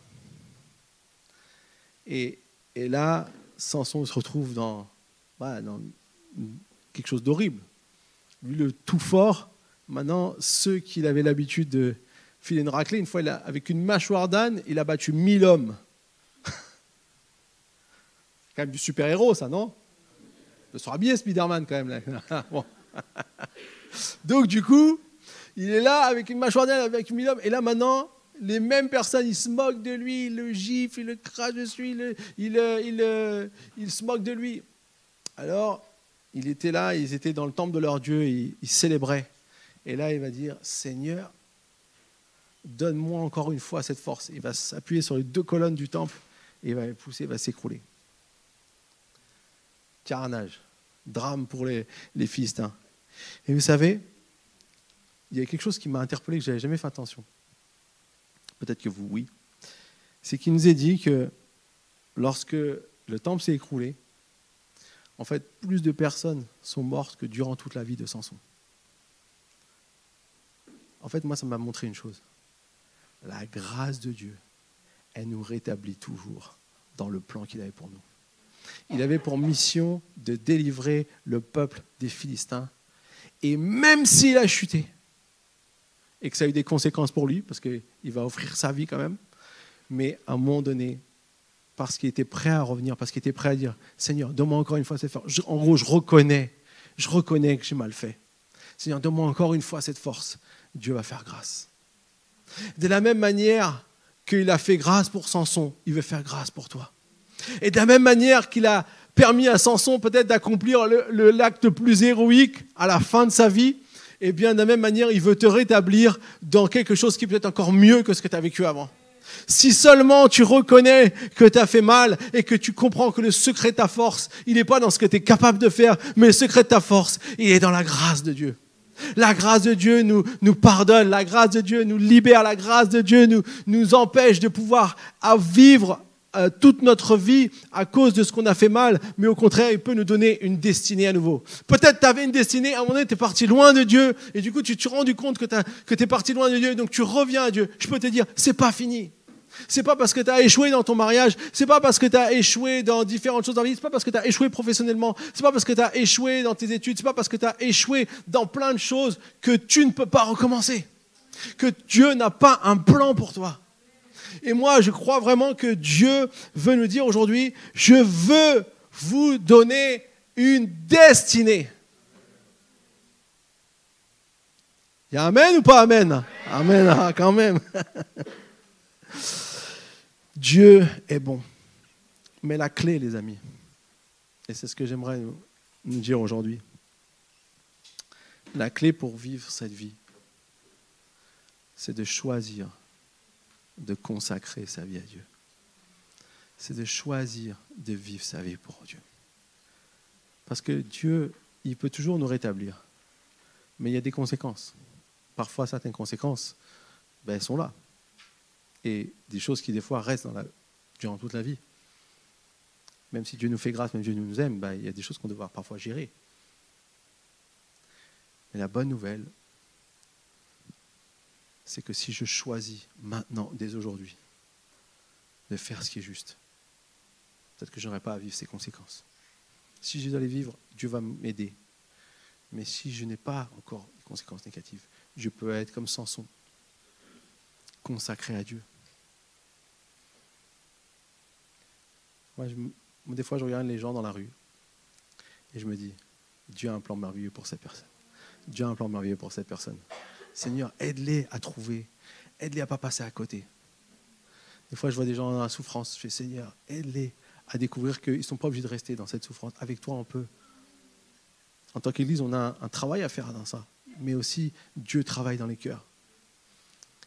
Et, et là, Samson se retrouve dans, voilà, dans quelque chose d'horrible. Lui, le tout fort, maintenant, ceux qui avaient l'habitude de filer une raclée, une fois, avec une mâchoire d'âne, il a battu mille hommes. C'est quand même du super-héros, ça, non? Il sera bien Spider-Man, quand même. Là. Donc, du coup, il est là avec une mâchoire d'âne, avec mille hommes. Et là, maintenant, les mêmes personnes, ils se moquent de lui, ils le giflent, ils le crachent dessus, ils, il, il, il, se moquent de lui. Alors, il était là, ils étaient dans le temple de leur Dieu, ils, célébraient. Et là, il va dire, Seigneur, donne-moi encore une fois cette force. Il va s'appuyer sur les deux colonnes du temple et il va pousser, il va s'écrouler. Carnage, drame pour les, les Philistins. Et vous savez, il y a quelque chose qui m'a interpellé que je n'avais jamais fait attention. Peut-être que vous, oui. C'est qu'il nous est dit que lorsque le temple s'est écroulé, en fait, plus de personnes sont mortes que durant toute la vie de Samson. En fait, moi, ça m'a montré une chose. La grâce de Dieu, elle nous rétablit toujours dans le plan qu'il avait pour nous. Il avait pour mission de délivrer le peuple des Philistins. Et même s'il a chuté, et que ça a eu des conséquences pour lui, parce qu'il va offrir sa vie quand même, mais à un moment donné, parce qu'il était prêt à revenir, parce qu'il était prêt à dire, Seigneur, donne-moi encore une fois cette force. En gros, je reconnais, je reconnais que j'ai mal fait. Seigneur, donne-moi encore une fois cette force. Dieu va faire grâce. De la même manière qu'il a fait grâce pour Samson, il veut faire grâce pour toi. Et de la même manière qu'il a permis à Samson peut-être d'accomplir l'acte le, plus héroïque à la fin de sa vie, eh bien de la même manière, il veut te rétablir dans quelque chose qui peut être encore mieux que ce que tu as vécu avant. Si seulement tu reconnais que tu as fait mal et que tu comprends que le secret de ta force, il n'est pas dans ce que tu es capable de faire, mais le secret de ta force, il est dans la grâce de Dieu. La grâce de Dieu nous, pardonne, la grâce de Dieu nous libère, la grâce de Dieu nous, empêche de pouvoir vivre euh, toute notre vie à cause de ce qu'on a fait mal, mais au contraire, il peut nous donner une destinée à nouveau. Peut-être tu avais une destinée, à un moment donné, tu es parti loin de Dieu, et du coup, tu te rendu compte que tu es parti loin de Dieu, donc tu reviens à Dieu. Je peux te dire, c'est pas fini. C'est pas parce que tu as échoué dans ton mariage, c'est pas parce que tu as échoué dans différentes choses dans la vie, c'est pas parce que tu as échoué professionnellement, c'est pas parce que tu as échoué dans tes études, c'est pas parce que tu as échoué dans plein de choses que tu ne peux pas recommencer. Que Dieu n'a pas un plan pour toi. Et moi, je crois vraiment que Dieu veut nous dire aujourd'hui, je veux vous donner une destinée. Il y a Amen ou pas Amen? Amen, ah, quand même. Dieu est bon. Mais la clé, les amis, et c'est ce que j'aimerais nous dire aujourd'hui, la clé pour vivre cette vie, c'est de choisir de consacrer sa vie à Dieu. C'est de choisir de vivre sa vie pour Dieu. Parce que Dieu, il peut toujours nous rétablir, mais il y a des conséquences. Parfois, certaines conséquences, ben, elles sont là et des choses qui des fois restent durant toute la vie. Même si Dieu nous fait grâce, même si Dieu nous aime, bah, il y a des choses qu'on doit parfois gérer. Mais la bonne nouvelle, c'est que si je choisis maintenant, dès aujourd'hui, de faire ce qui est juste, peut-être que je n'aurai pas à vivre ces conséquences. Si je dois les vivre, Dieu va m'aider. Mais si je n'ai pas encore des conséquences négatives, je peux être comme Samson, consacré à Dieu. Moi, des fois, je regarde les gens dans la rue et je me dis, Dieu a un plan merveilleux pour cette personne. Dieu a un plan merveilleux pour cette personne. Seigneur, aide-les à trouver. Aide-les à ne pas passer à côté. Des fois, je vois des gens dans la souffrance. Je fais, Seigneur, aide-les à découvrir qu'ils ne sont pas obligés de rester dans cette souffrance. Avec toi, on peut. En tant qu'Église, on a un travail à faire dans ça. Mais aussi, Dieu travaille dans les cœurs.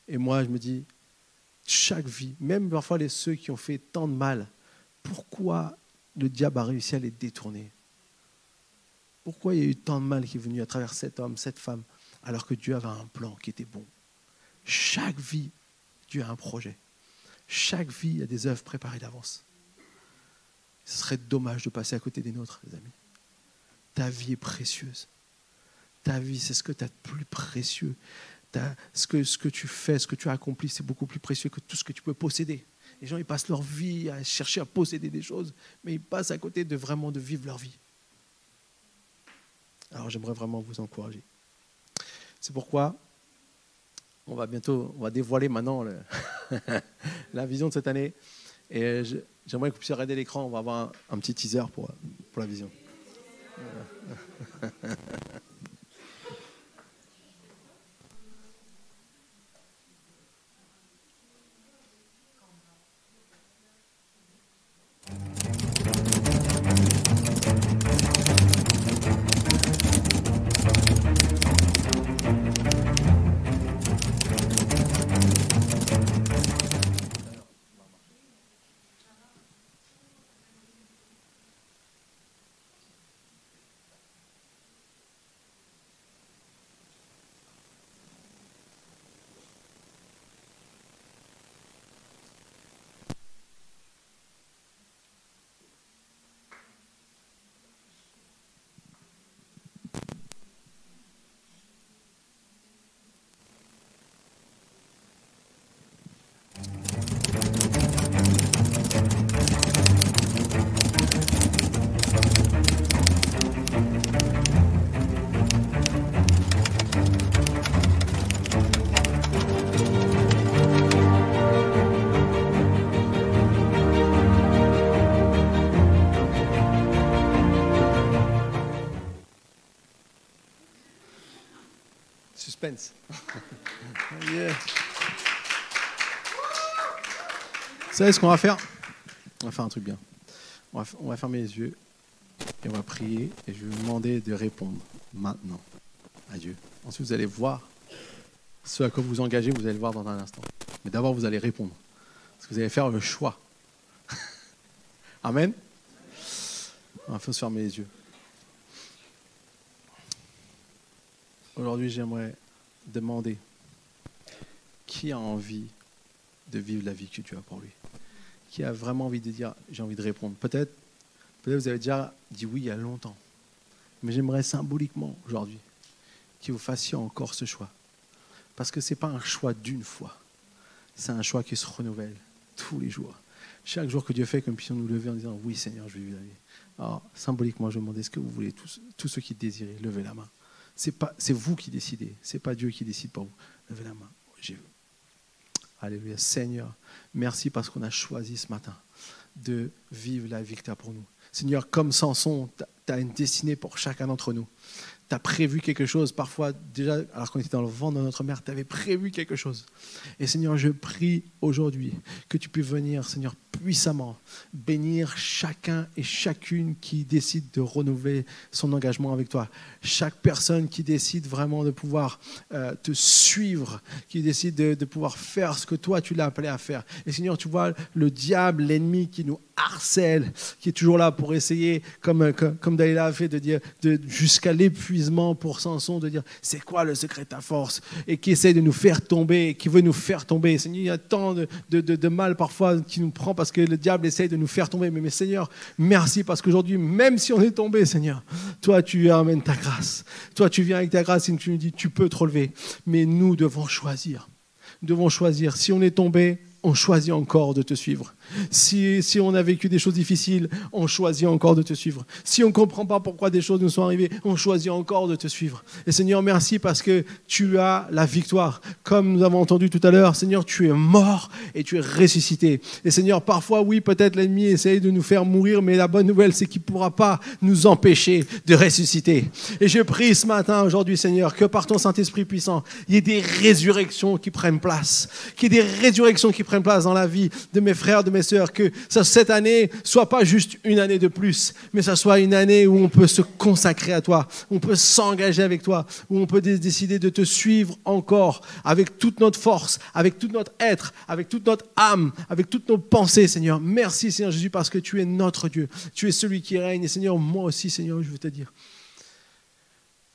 Et moi, je me dis, chaque vie, même parfois les ceux qui ont fait tant de mal, pourquoi le diable a réussi à les détourner? Pourquoi il y a eu tant de mal qui est venu à travers cet homme, cette femme, alors que Dieu avait un plan qui était bon? Chaque vie, Dieu a un projet. Chaque vie a des œuvres préparées d'avance. Ce serait dommage de passer à côté des nôtres, les amis. Ta vie est précieuse. Ta vie, c'est ce que tu as de plus précieux ce que, ce que tu fais, ce que tu as accompli, c'est beaucoup plus précieux que tout ce que tu peux posséder. Les gens, ils passent leur vie à chercher à posséder des choses, mais ils passent à côté de vraiment de vivre leur vie. Alors j'aimerais vraiment vous encourager. C'est pourquoi on va bientôt, on va dévoiler maintenant la vision de cette année. Et j'aimerais que vous puissiez regarder l'écran, on va avoir un, petit teaser pour, pour la vision. savez ce qu'on va faire? On va faire un truc bien. On va, on va fermer les yeux et on va prier et je vais vous demander de répondre maintenant à Dieu. Ensuite, vous allez voir ce à quoi vous vous engagez, vous allez le voir dans un instant. Mais d'abord, vous allez répondre. Parce que vous allez faire le choix. Amen? Il faut se fermer les yeux. Aujourd'hui, j'aimerais demander qui a envie de vivre la vie que tu as pour lui? Qui a vraiment envie de dire j'ai envie de répondre Peut-être peut vous avez déjà dit oui il y a longtemps. Mais j'aimerais symboliquement aujourd'hui que vous fassiez encore ce choix. Parce que ce n'est pas un choix d'une fois. C'est un choix qui se renouvelle tous les jours. Chaque jour que Dieu fait, nous puissions nous lever en disant Oui, Seigneur, je vais vivre. Alors, symboliquement, je demande est-ce que vous voulez, tous, tous ceux qui désirent, lever la main? C'est, vous qui décidez, c'est pas Dieu qui décide pour vous. Levez la main. Alléluia. Seigneur, merci parce qu'on a choisi ce matin de vivre la as pour nous. Seigneur, comme Samson, tu as une destinée pour chacun d'entre nous tu as prévu quelque chose. Parfois, déjà, alors qu'on était dans le ventre de notre mère, tu avais prévu quelque chose. Et Seigneur, je prie aujourd'hui que tu puisses venir, Seigneur, puissamment bénir chacun et chacune qui décide de renouveler son engagement avec toi. Chaque personne qui décide vraiment de pouvoir euh, te suivre, qui décide de, pouvoir faire ce que toi tu l'as appelé à faire. Et Seigneur, tu vois le diable, l'ennemi qui nous harcèle, qui est toujours là pour essayer, comme, comme, Dalila a fait, de dire jusqu'à l'épuisement pour Samson, de dire c'est quoi le secret de ta force, et qui essaie de nous faire tomber, qui veut nous faire tomber. Seigneur, il y a tant de, de, de mal parfois qui nous prend parce que le diable essaie de nous faire tomber. Mais, mais Seigneur, merci parce qu'aujourd'hui, même si on est tombé, Seigneur, toi tu amènes ta grâce. Toi tu viens avec ta grâce et tu nous dis tu peux te relever. Mais nous devons choisir. Nous devons choisir. Si on est tombé, on choisit encore de te suivre. Si, si, on a vécu des choses difficiles, on choisit encore de te suivre. Si on ne comprend pas pourquoi des choses nous sont arrivées, on choisit encore de te suivre. Et Seigneur, merci parce que tu as la victoire. Comme nous avons entendu tout à l'heure, Seigneur, tu es mort et tu es ressuscité. Et Seigneur, parfois, oui, peut-être l'ennemi essaye de nous faire mourir, mais la bonne nouvelle, c'est qu'il ne pourra pas nous empêcher de ressusciter. Et je prie ce matin, aujourd'hui, Seigneur, que par ton Saint-Esprit puissant, il y ait des résurrections qui prennent place. Qu'il y ait des résurrections qui prennent place dans la vie de mes frères, de mes sœurs, que cette année soit pas juste une année de plus, mais ça soit une année où on peut se consacrer à toi, où on peut s'engager avec toi, où on peut décider de te suivre encore avec toute notre force, avec tout notre être, avec toute notre âme, avec toutes nos pensées, Seigneur. Merci, Seigneur Jésus, parce que tu es notre Dieu. Tu es celui qui règne. Et Seigneur, moi aussi, Seigneur, je veux te dire,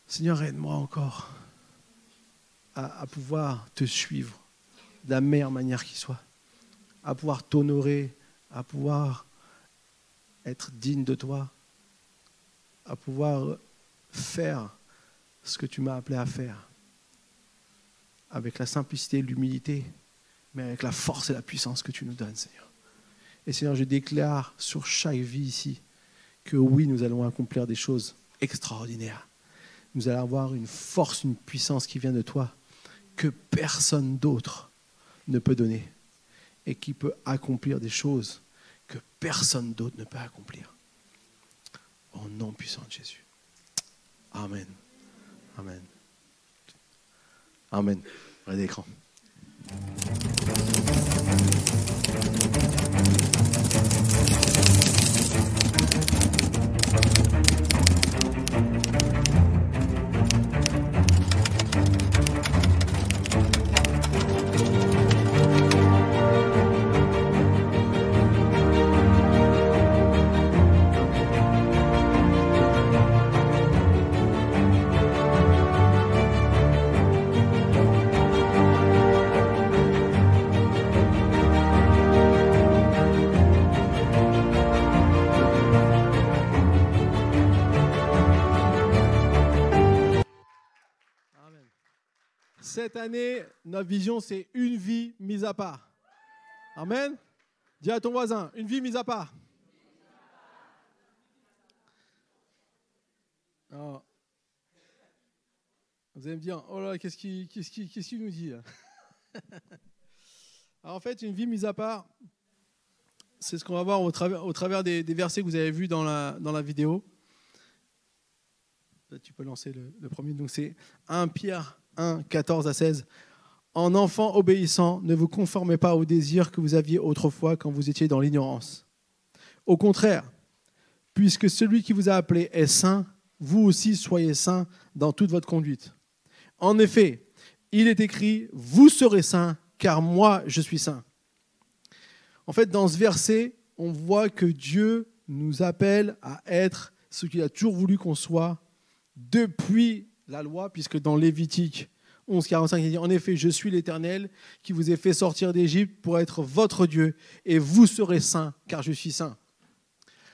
Seigneur, aide-moi encore à, à pouvoir te suivre de la meilleure manière qui soit à pouvoir t'honorer, à pouvoir être digne de toi, à pouvoir faire ce que tu m'as appelé à faire, avec la simplicité et l'humilité, mais avec la force et la puissance que tu nous donnes, Seigneur. Et Seigneur, je déclare sur chaque vie ici que oui, nous allons accomplir des choses extraordinaires. Nous allons avoir une force, une puissance qui vient de toi que personne d'autre ne peut donner et qui peut accomplir des choses que personne d'autre ne peut accomplir. Au nom puissant de Jésus. Amen. Amen. Amen. Cette année, notre vision, c'est une vie mise à part. Amen. Dis à ton voisin, une vie mise à part. Alors, vous allez me dire, oh là, qu'est-ce qu'il nous dit Alors, En fait, une vie mise à part, c'est ce qu'on va voir au travers, des, versets que vous avez vus dans la, vidéo. Tu peux lancer le, le premier. Donc c'est 1 Pierre 1, 14 à 16. En enfant obéissant, ne vous conformez pas aux désirs que vous aviez autrefois quand vous étiez dans l'ignorance. Au contraire, puisque celui qui vous a appelé est saint, vous aussi soyez saints dans toute votre conduite. En effet, il est écrit, vous serez saints, car moi je suis saint. En fait, dans ce verset, on voit que Dieu nous appelle à être ce qu'il a toujours voulu qu'on soit depuis la loi, puisque dans Lévitique 11, 45, il dit En effet, je suis l'Éternel qui vous ai fait sortir d'Égypte pour être votre Dieu, et vous serez saints, car je suis saint.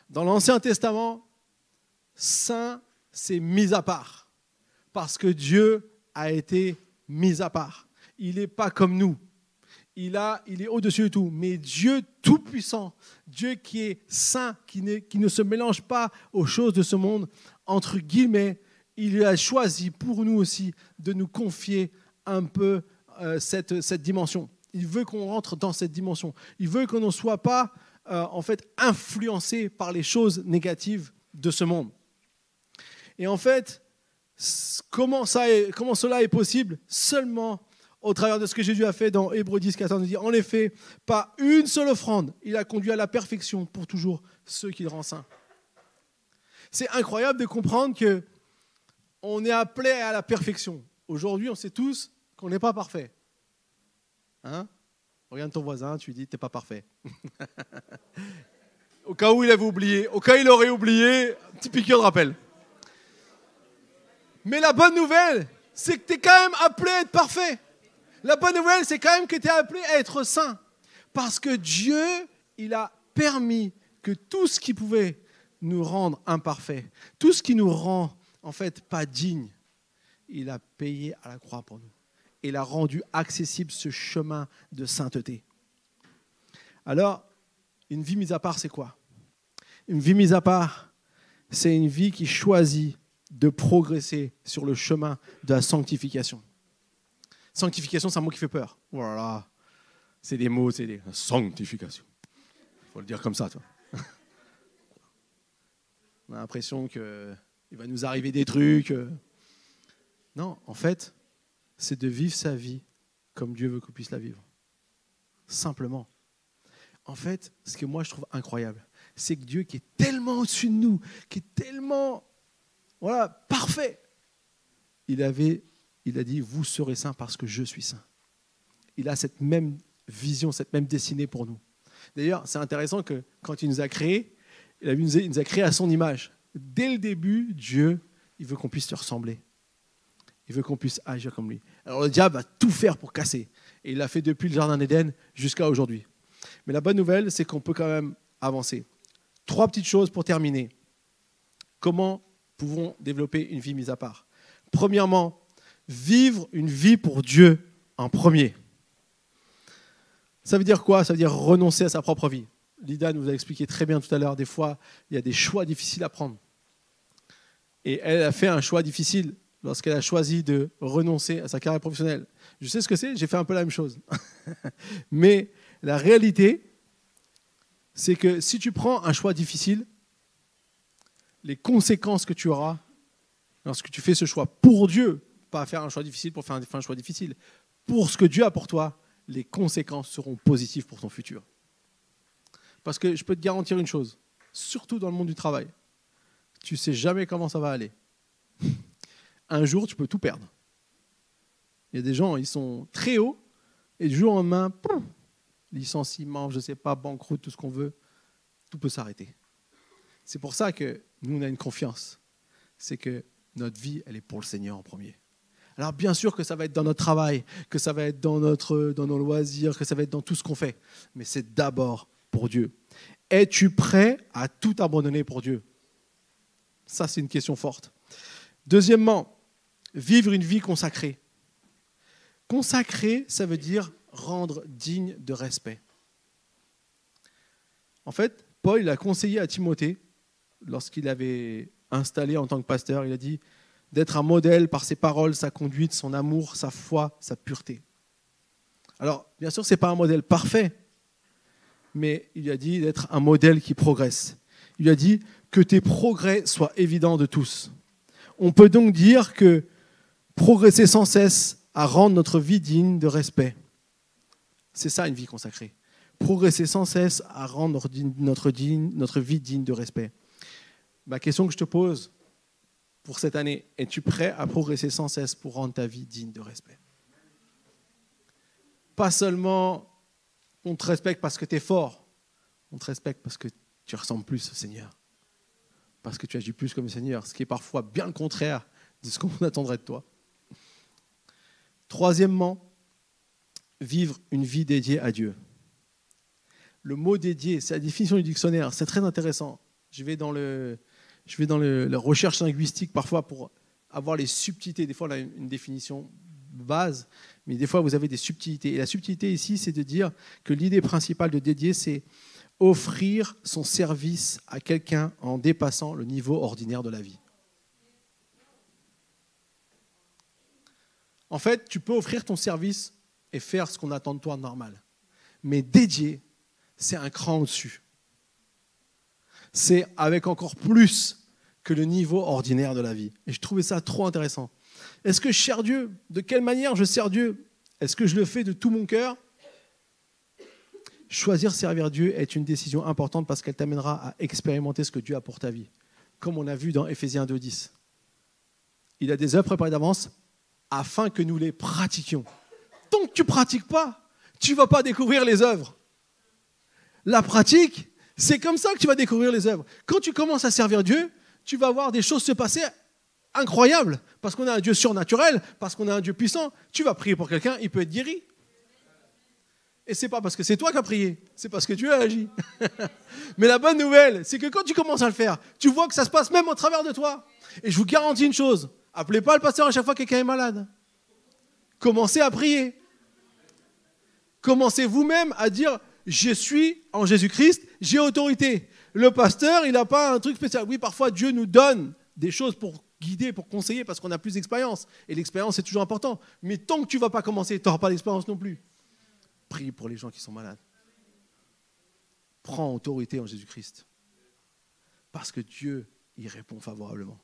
Dans l'Ancien Testament, saint, c'est mis à part, parce que Dieu a été mis à part. Il n'est pas comme nous. Il, a, il est au-dessus de tout. Mais Dieu tout-puissant, Dieu qui est saint, qui, qui ne se mélange pas aux choses de ce monde, entre guillemets, il a choisi pour nous aussi de nous confier un peu euh, cette, cette dimension. Il veut qu'on rentre dans cette dimension. Il veut qu'on ne soit pas euh, en fait influencé par les choses négatives de ce monde. Et en fait, comment, ça est, comment cela est possible? Seulement au travers de ce que Jésus a fait dans Hébreux 10, 14, il dit En effet, pas une seule offrande, il a conduit à la perfection pour toujours ceux qu'il rend saints. C'est incroyable de comprendre que on est appelé à la perfection. Aujourd'hui, on sait tous qu'on n'est pas parfait. Hein? Regarde ton voisin, tu lui dis, t'es pas parfait. au cas où il avait oublié, au cas où il aurait oublié, petit piqûre de rappel. Mais la bonne nouvelle, c'est que tu es quand même appelé à être parfait. La bonne nouvelle, c'est quand même que tu es appelé à être saint. Parce que Dieu, il a permis que tout ce qui pouvait nous rendre imparfaits, tout ce qui nous rend en fait pas dignes, il a payé à la croix pour nous. Il a rendu accessible ce chemin de sainteté. Alors, une vie mise à part, c'est quoi? Une vie mise à part, c'est une vie qui choisit de progresser sur le chemin de la sanctification. Sanctification, c'est un mot qui fait peur. Voilà. C'est des mots, c'est des sanctification. Il faut le dire comme ça, toi. On a l'impression qu'il va nous arriver des trucs. Non, en fait, c'est de vivre sa vie comme Dieu veut qu'on puisse la vivre. Simplement. En fait, ce que moi je trouve incroyable, c'est que Dieu qui est tellement au-dessus de nous, qui est tellement voilà, parfait. Il avait, il a dit, vous serez saints parce que je suis saint. Il a cette même vision, cette même destinée pour nous. D'ailleurs, c'est intéressant que quand il nous a créés, il nous a créés à son image. Dès le début, Dieu, il veut qu'on puisse te ressembler. Il veut qu'on puisse agir comme lui. Alors le diable va tout faire pour casser. Et il l'a fait depuis le Jardin d'Éden jusqu'à aujourd'hui. Mais la bonne nouvelle, c'est qu'on peut quand même avancer. Trois petites choses pour terminer. Comment pouvons développer une vie mise à part? Premièrement, vivre une vie pour Dieu en premier. Ça veut dire quoi? Ça veut dire renoncer à sa propre vie. Lida nous a expliqué très bien tout à l'heure, des fois, il y a des choix difficiles à prendre. Et elle a fait un choix difficile lorsqu'elle a choisi de renoncer à sa carrière professionnelle. Je sais ce que c'est, j'ai fait un peu la même chose. Mais la réalité, c'est que si tu prends un choix difficile, les conséquences que tu auras lorsque tu fais ce choix pour Dieu, pas faire un choix difficile pour faire un choix difficile, pour ce que Dieu a pour toi, les conséquences seront positives pour ton futur. Parce que je peux te garantir une chose, surtout dans le monde du travail, tu sais jamais comment ça va aller. Un jour, tu peux tout perdre. Il y a des gens, ils sont très hauts, et du jour au lendemain, licenciement, je ne sais pas, banqueroute, tout ce qu'on veut, tout peut s'arrêter. C'est pour ça que nous, on a une confiance. C'est que notre vie, elle est pour le Seigneur en premier. Alors bien sûr que ça va être dans notre travail, que ça va être dans nos loisirs, que ça va être dans tout ce qu'on fait. Mais c'est d'abord pour Dieu. Es-tu prêt à tout abandonner pour Dieu? Ça, c'est une question forte. Deuxièmement, vivre une vie consacrée. Consacré, ça veut dire rendre digne de respect. En fait, Paul a conseillé à Timothée lorsqu'il avait installé en tant que pasteur, il a dit d'être un modèle par ses paroles, sa conduite, son amour, sa foi, sa pureté. Alors, bien sûr, ce n'est pas un modèle parfait, mais il a dit d'être un modèle qui progresse. Il a dit que tes progrès soient évidents de tous. On peut donc dire que progresser sans cesse à rendre notre vie digne de respect. C'est ça une vie consacrée. Progresser sans cesse à rendre notre, vie digne de respect. Ma question que je te pose pour cette année, es-tu prêt à progresser sans cesse pour rendre ta vie digne de respect? Pas seulement on te respecte parce que tu es fort, on te respecte parce que tu ressembles plus au Seigneur, parce que tu agis plus comme le Seigneur, ce qui est parfois bien le contraire de ce qu'on attendrait de toi. Troisièmement, vivre une vie dédiée à Dieu. Le mot dédié, c'est la définition du dictionnaire, c'est très intéressant. Je vais dans, le, je vais dans la recherche linguistique parfois pour avoir les subtilités. Des fois, on a une définition base, mais des fois, vous avez des subtilités. Et la subtilité ici, c'est de dire que l'idée principale de dédier, c'est offrir son service à quelqu'un en dépassant le niveau ordinaire de la vie. En fait, tu peux offrir ton service et faire ce qu'on attend de toi normal. Mais dédier, c'est un cran au-dessus. C'est avec encore plus que le niveau ordinaire de la vie. Et je trouvais ça trop intéressant. Est-ce que je sers Dieu? De quelle manière je sers Dieu? Est-ce que je le fais de tout mon cœur? Choisir servir Dieu est une décision importante parce qu'elle t'amènera à expérimenter ce que Dieu a pour ta vie, comme on a vu dans Éphésiens 2.10. Il a des œuvres préparées d'avance afin que nous les pratiquions. Tant que tu ne pratiques pas, tu ne vas pas découvrir les œuvres. La pratique, c'est comme ça que tu vas découvrir les œuvres. Quand tu commences à servir Dieu, tu vas voir des choses se passer incroyable, parce qu'on a un Dieu surnaturel, parce qu'on a un Dieu puissant. Tu vas prier pour quelqu'un, il peut être guéri. Et c'est pas parce que c'est toi qui as prié, c'est parce que Dieu a agi. Mais la bonne nouvelle, c'est que quand tu commences à le faire, tu vois que ça se passe même au travers de toi. Et je vous garantis une chose, appelez pas le pasteur à chaque fois que quelqu'un est malade. Commencez à prier. Commencez vous-même à dire, je suis en Jésus-Christ, j'ai autorité. Le pasteur, il n'a pas un truc spécial. Oui, parfois Dieu nous donne des choses pour guider, pour conseiller, parce qu'on a plus d'expérience. Et l'expérience, c'est toujours important. Mais tant que tu ne vas pas commencer, tu n'auras pas d'expérience non plus. Prie pour les gens qui sont malades. Prends autorité en Jésus-Christ. Parce que Dieu y répond favorablement.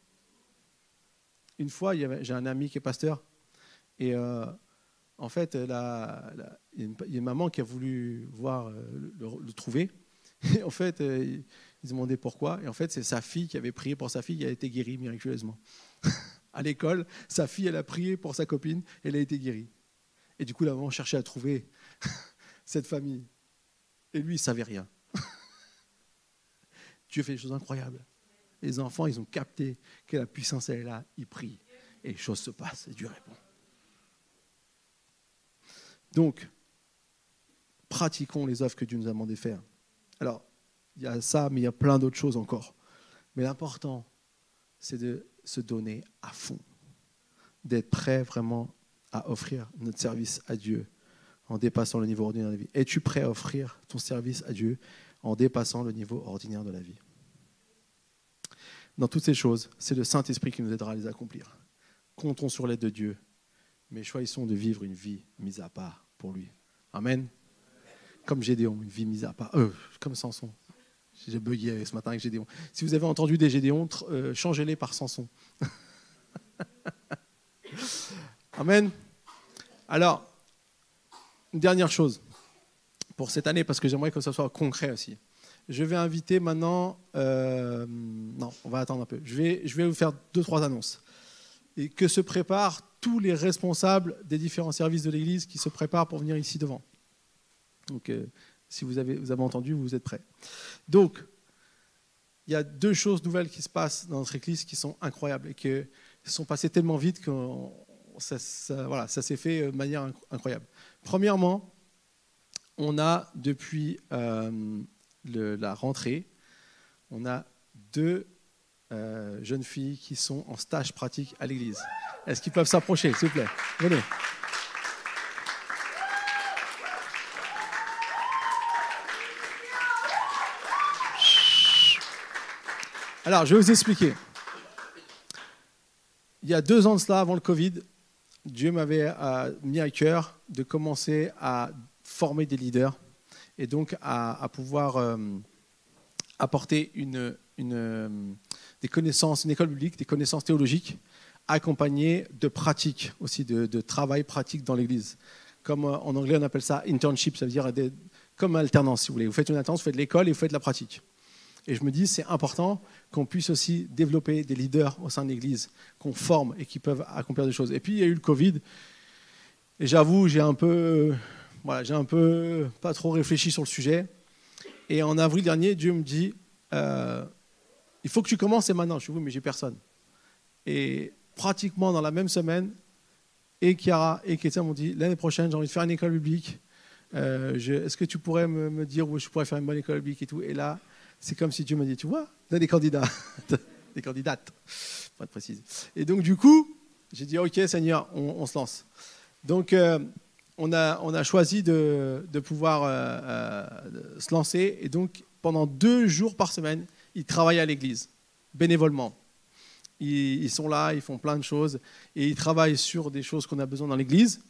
Une fois, j'ai un ami qui est pasteur. Et euh, en fait, il y a une maman qui a voulu voir euh, le, trouver. Et en fait, euh, ils se demandaient pourquoi. Et en fait, c'est sa fille qui avait prié pour sa fille, qui a été guérie miraculeusement. à l'école, sa fille, elle a prié pour sa copine, elle a été guérie. Et du coup, la maman cherchait à trouver cette famille. Et lui, il ne savait rien. Dieu fait des choses incroyables. Les enfants, ils ont capté que la puissance, elle est là, ils prient. Et les choses se passent, et Dieu répond. Donc, pratiquons les œuvres que Dieu nous a demandé de faire. Alors, il y a ça, mais il y a plein d'autres choses encore. Mais l'important, c'est de se donner à fond, d'être prêt vraiment à offrir notre service à Dieu en dépassant le niveau ordinaire de la vie. Es-tu prêt à offrir ton service à Dieu en dépassant le niveau ordinaire de la vie? Dans toutes ces choses, c'est le Saint-Esprit qui nous aidera à les accomplir. Comptons sur l'aide de Dieu, mais choisissons de vivre une vie mise à part pour lui. Amen. Comme Gédéon, une vie mise à part. Euh, comme Samson. J'ai bugué ce matin avec Gédéon. Si vous avez entendu des Gédéons, euh, changez-les par Samson. Amen. Alors, une dernière chose pour cette année, parce que j'aimerais que ce soit concret aussi. Je vais inviter maintenant. Euh, non, on va attendre un peu. Je vais, je vais vous faire deux, trois annonces. Et que se préparent tous les responsables des différents services de l'Église qui se préparent pour venir ici devant. Donc, euh, si vous avez, vous avez entendu, vous êtes prêts. Donc, il y a deux choses nouvelles qui se passent dans notre Église qui sont incroyables et qui sont passées tellement vite que ça, voilà, ça s'est fait de manière incroyable. Premièrement, on a depuis euh, la rentrée, on a deux euh, jeunes filles qui sont en stage pratique à l'église. Est-ce qu'ils peuvent s'approcher, s'il vous plaît? Venez. Alors, je vais vous expliquer. Il y a deux ans de cela, avant le Covid, Dieu m'avait euh, mis à cœur de commencer à former des leaders et donc à, pouvoir euh, apporter une, une, des connaissances, une école biblique, des connaissances théologiques, accompagnées de pratiques aussi, de, travail pratique dans l'Église. Comme euh, en anglais on appelle ça internship, ça veut dire comme alternance si vous voulez. Vous faites une alternance, vous faites de l'école et vous faites de la pratique. Et je me dis, c'est important qu'on puisse aussi développer des leaders au sein de l'Église, qu'on forme et qui peuvent accomplir des choses. Et puis, il y a eu le Covid. Et j'avoue, j'ai un peu, voilà, j'ai un peu pas trop réfléchi sur le sujet. Et en avril dernier, Dieu me dit, euh, il faut que tu commences et maintenant. Je suis oui, mais j'ai personne. Et pratiquement dans la même semaine, et Chiara et Kétia m'ont dit, l'année prochaine, j'ai envie de faire une école biblique. Euh, est-ce que tu pourrais me, dire où je pourrais faire une bonne école biblique et tout? Et là, c'est comme si Dieu m'a dit, tu vois, tu as des candidats, des candidates, pas de préciser. Et donc du coup, j'ai dit, ok Seigneur, on, se lance. Donc euh, on, a, on a choisi de, de pouvoir euh, se lancer. Et donc pendant deux jours par semaine, ils travaillent à l'église, bénévolement. Ils, sont là, ils font plein de choses. Et ils travaillent sur des choses qu'on a besoin dans l'église,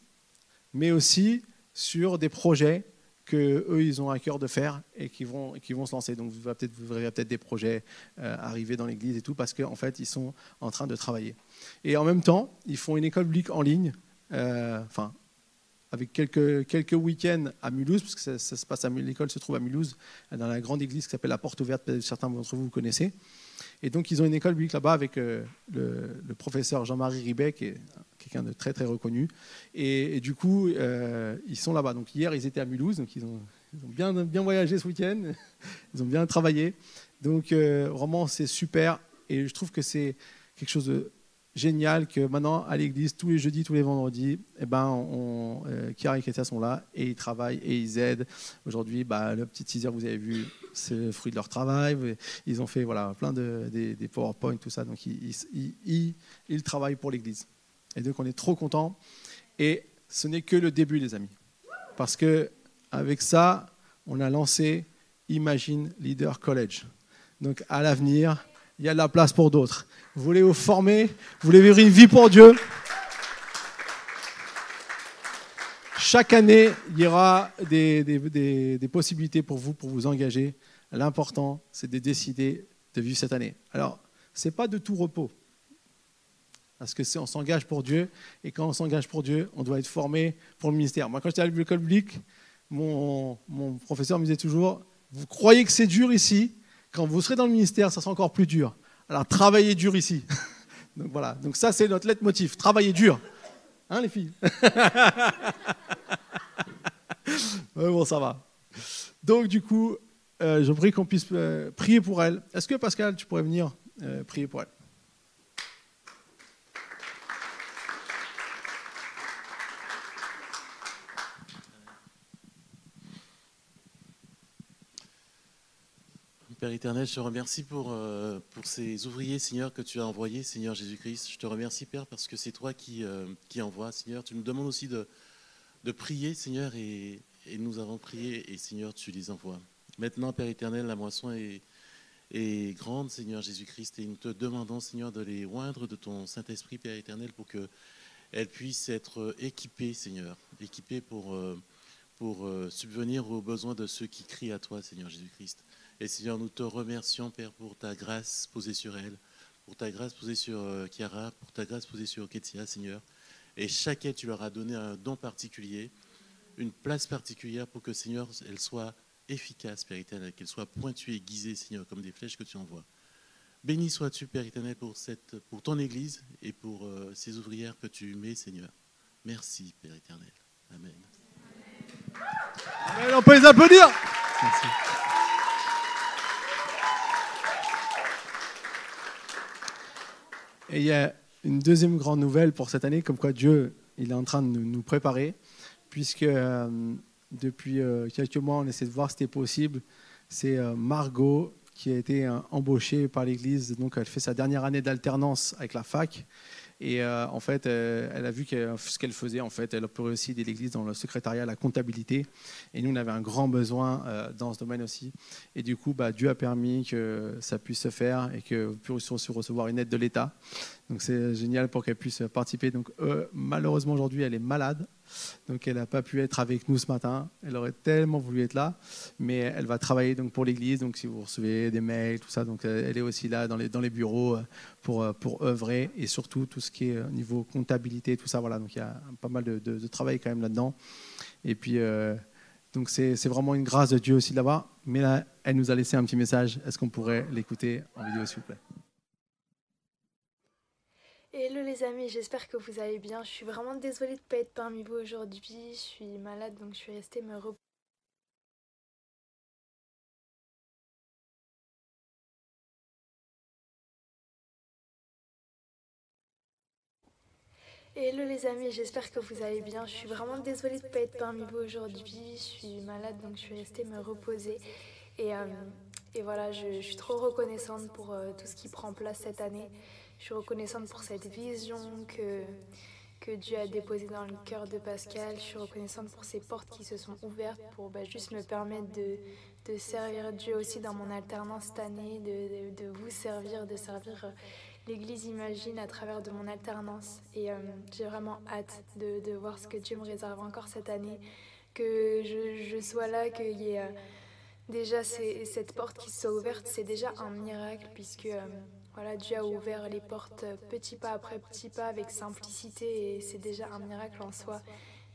mais aussi sur des projets qu'eux, ils ont à cœur de faire et qui vont, qui vont se lancer. Donc, vous, peut verrez peut-être des projets euh, arriver dans l'église et tout, parce qu'en fait, ils sont en train de travailler. Et en même temps, ils font une école publique en ligne, euh, enfin, avec quelques, quelques week-ends à Mulhouse, parce que ça, se passe à l'école se trouve à Mulhouse, dans la grande église qui s'appelle la Porte Ouverte, certains d'entre vous vous connaissez. Et donc, ils ont une école publique là-bas avec euh, le, professeur Jean-Marie Ribet, qui est quelqu'un de très, très reconnu. Et, du coup, euh, ils sont là-bas. Donc, hier, ils étaient à Mulhouse, donc ils ont, bien, bien voyagé ce week-end, ils ont bien travaillé. Donc, euh, vraiment, c'est super. Et je trouve que c'est quelque chose de génial que maintenant à l'église, tous les jeudis, tous les vendredis, eh ben, on, euh, et Kétia sont là et ils travaillent et ils aident. Aujourd'hui, bah, le petit teaser, vous avez vu, c'est le fruit de leur travail. Ils ont fait voilà, plein de des, PowerPoint, tout ça. Donc, ils, ils, ils, travaillent pour l'église. Et donc, on est trop contents. Et ce n'est que le début, les amis. Parce que avec ça, on a lancé Imagine Leader College. Donc, à l'avenir, il y a de la place pour d'autres. Vous voulez vous former Vous voulez vivre une vie pour Dieu? Chaque année, il y aura des, possibilités pour vous, pour vous engager. L'important, c'est de décider de vivre cette année. Alors, ce n'est pas de tout repos. Parce que on s'engage pour Dieu, et quand on s'engage pour Dieu, on doit être formé pour le ministère. Moi, quand j'étais à l'école publique, mon professeur me disait toujours, vous croyez que c'est dur ici? Quand vous serez dans le ministère, ça sera encore plus dur. Alors travaillez dur ici. Donc voilà, donc ça c'est notre leitmotiv, travaillez dur. Hein les filles? Bon, ça va. Donc du coup, euh, je prie qu'on puisse euh, prier pour elle. Est-ce que Pascal, tu pourrais venir euh, prier pour elle? Père éternel, je te remercie pour, euh, pour ces ouvriers, Seigneur, que tu as envoyés, Seigneur Jésus-Christ. Je te remercie, Père, parce que c'est toi qui, euh, envoies, Seigneur. Tu nous demandes aussi de, prier, Seigneur, et, nous avons prié, et Seigneur, tu les envoies. Maintenant, Père éternel, la moisson est, grande, Seigneur Jésus-Christ, et nous te demandons, Seigneur, de les oindre de ton Saint-Esprit, Père éternel, pour qu'elles puissent être équipées, Seigneur, équipées euh, pour subvenir aux besoins de ceux qui crient à toi, Seigneur Jésus-Christ. Et Seigneur, nous te remercions, Père, pour ta grâce posée sur elle, pour ta grâce posée sur euh, Chiara, pour ta grâce posée sur Ketia, Seigneur. Et chacun, tu leur as donné un don particulier, une place particulière pour que, Seigneur, elle soit efficace, Père éternel, qu'elle soit pointue et aiguisée, Seigneur, comme des flèches que tu envoies. Béni sois-tu, Père éternel, pour, cette, pour ton Église et pour euh, ces ouvrières que tu mets, Seigneur. Merci, Père éternel. Amen. Amen. On peut les applaudir. Merci. Et il y a une deuxième grande nouvelle pour cette année, comme quoi Dieu il est en train de nous préparer, puisque euh, depuis euh, quelques mois, on essaie de voir si c'était possible. C'est euh, Margot qui a été embauchée par l'Église, donc elle fait sa dernière année d'alternance avec la fac. Et euh, en fait, euh, elle a vu ce qu'elle faisait. En fait, elle pourrait aussi aider l'Église dans le secrétariat, la comptabilité. Et nous, on avait un grand besoin euh, dans ce domaine aussi. Et du coup, bah, Dieu a permis que ça puisse se faire et que nous puissions aussi recevoir une aide de l'État. Donc c'est génial pour qu'elle puisse participer. Donc euh, malheureusement aujourd'hui elle est malade, donc elle n'a pas pu être avec nous ce matin. Elle aurait tellement voulu être là, mais elle va travailler donc pour l'église. Donc si vous recevez des mails, tout ça, donc elle est aussi là dans les, bureaux pour, pour œuvrer et surtout tout ce qui est niveau comptabilité, tout ça. Voilà, donc il y a pas mal de, travail quand même là-dedans. Et puis euh, donc c'est vraiment une grâce de Dieu aussi l'avoir. Mais là, elle nous a laissé un petit message. Est-ce qu'on pourrait l'écouter en vidéo s'il vous plaît? Hello les amis, j'espère que vous allez bien. Je suis vraiment désolée de ne pas être parmi vous aujourd'hui. Je suis malade donc je suis restée me reposer. Hello les amis, j'espère que vous allez bien. Je suis vraiment désolée de ne pas être parmi vous aujourd'hui. Je suis malade donc je suis restée me reposer. Et, euh, voilà, je, suis trop reconnaissante pour euh, tout ce qui prend place cette année. Je suis reconnaissante pour cette vision que, Dieu a déposée dans le cœur de Pascal. Je suis reconnaissante pour ces portes qui se sont ouvertes pour bah, juste me permettre de, servir Dieu aussi dans mon alternance cette année, de, vous servir, de servir euh, l'Église Imagine à travers de mon alternance. Et euh, j'ai vraiment hâte de, voir ce que Dieu me réserve encore cette année, que je, je sois là, qu'il y ait euh, déjà cette porte qui soit ouverte, c'est déjà un miracle puisque... Voilà, Dieu a ouvert les portes petit pas après petit pas avec simplicité et c'est déjà un miracle en soi.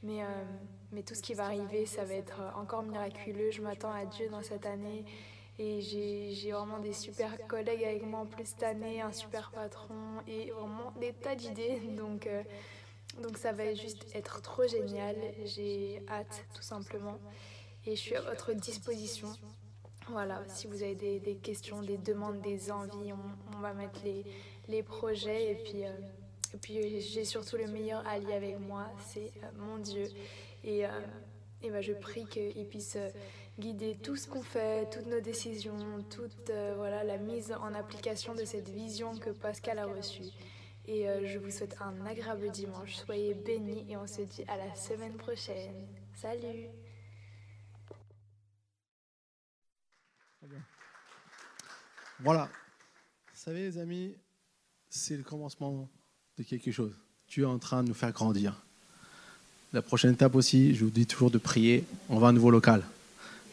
Mais, euh, mais tout ce qui va arriver, ça va être encore miraculeux. Je m'attends à Dieu dans cette année et j'ai vraiment des super collègues avec moi en plus cette année, un super patron et vraiment des tas d'idées. Donc, euh, donc ça va juste être trop génial. J'ai hâte tout simplement et je suis à votre disposition. Voilà, si vous avez des, questions, des demandes, des envies, on, va mettre les, les, projets. Et puis, euh, et puis j'ai surtout le meilleur allié avec moi, c'est euh, mon Dieu. Et, euh, et ben, je prie qu'il puisse guider tout ce qu'on fait, toutes nos décisions, toute voilà, la mise en application de cette vision que Pascal a reçue. Et je vous souhaite un agréable dimanche. Soyez bénis et on se dit à la semaine prochaine. Salut Voilà. Vous savez, les amis, c'est le commencement de quelque chose. Dieu est en train de nous faire grandir. La prochaine étape aussi, je vous dis toujours de prier. On va à un nouveau local.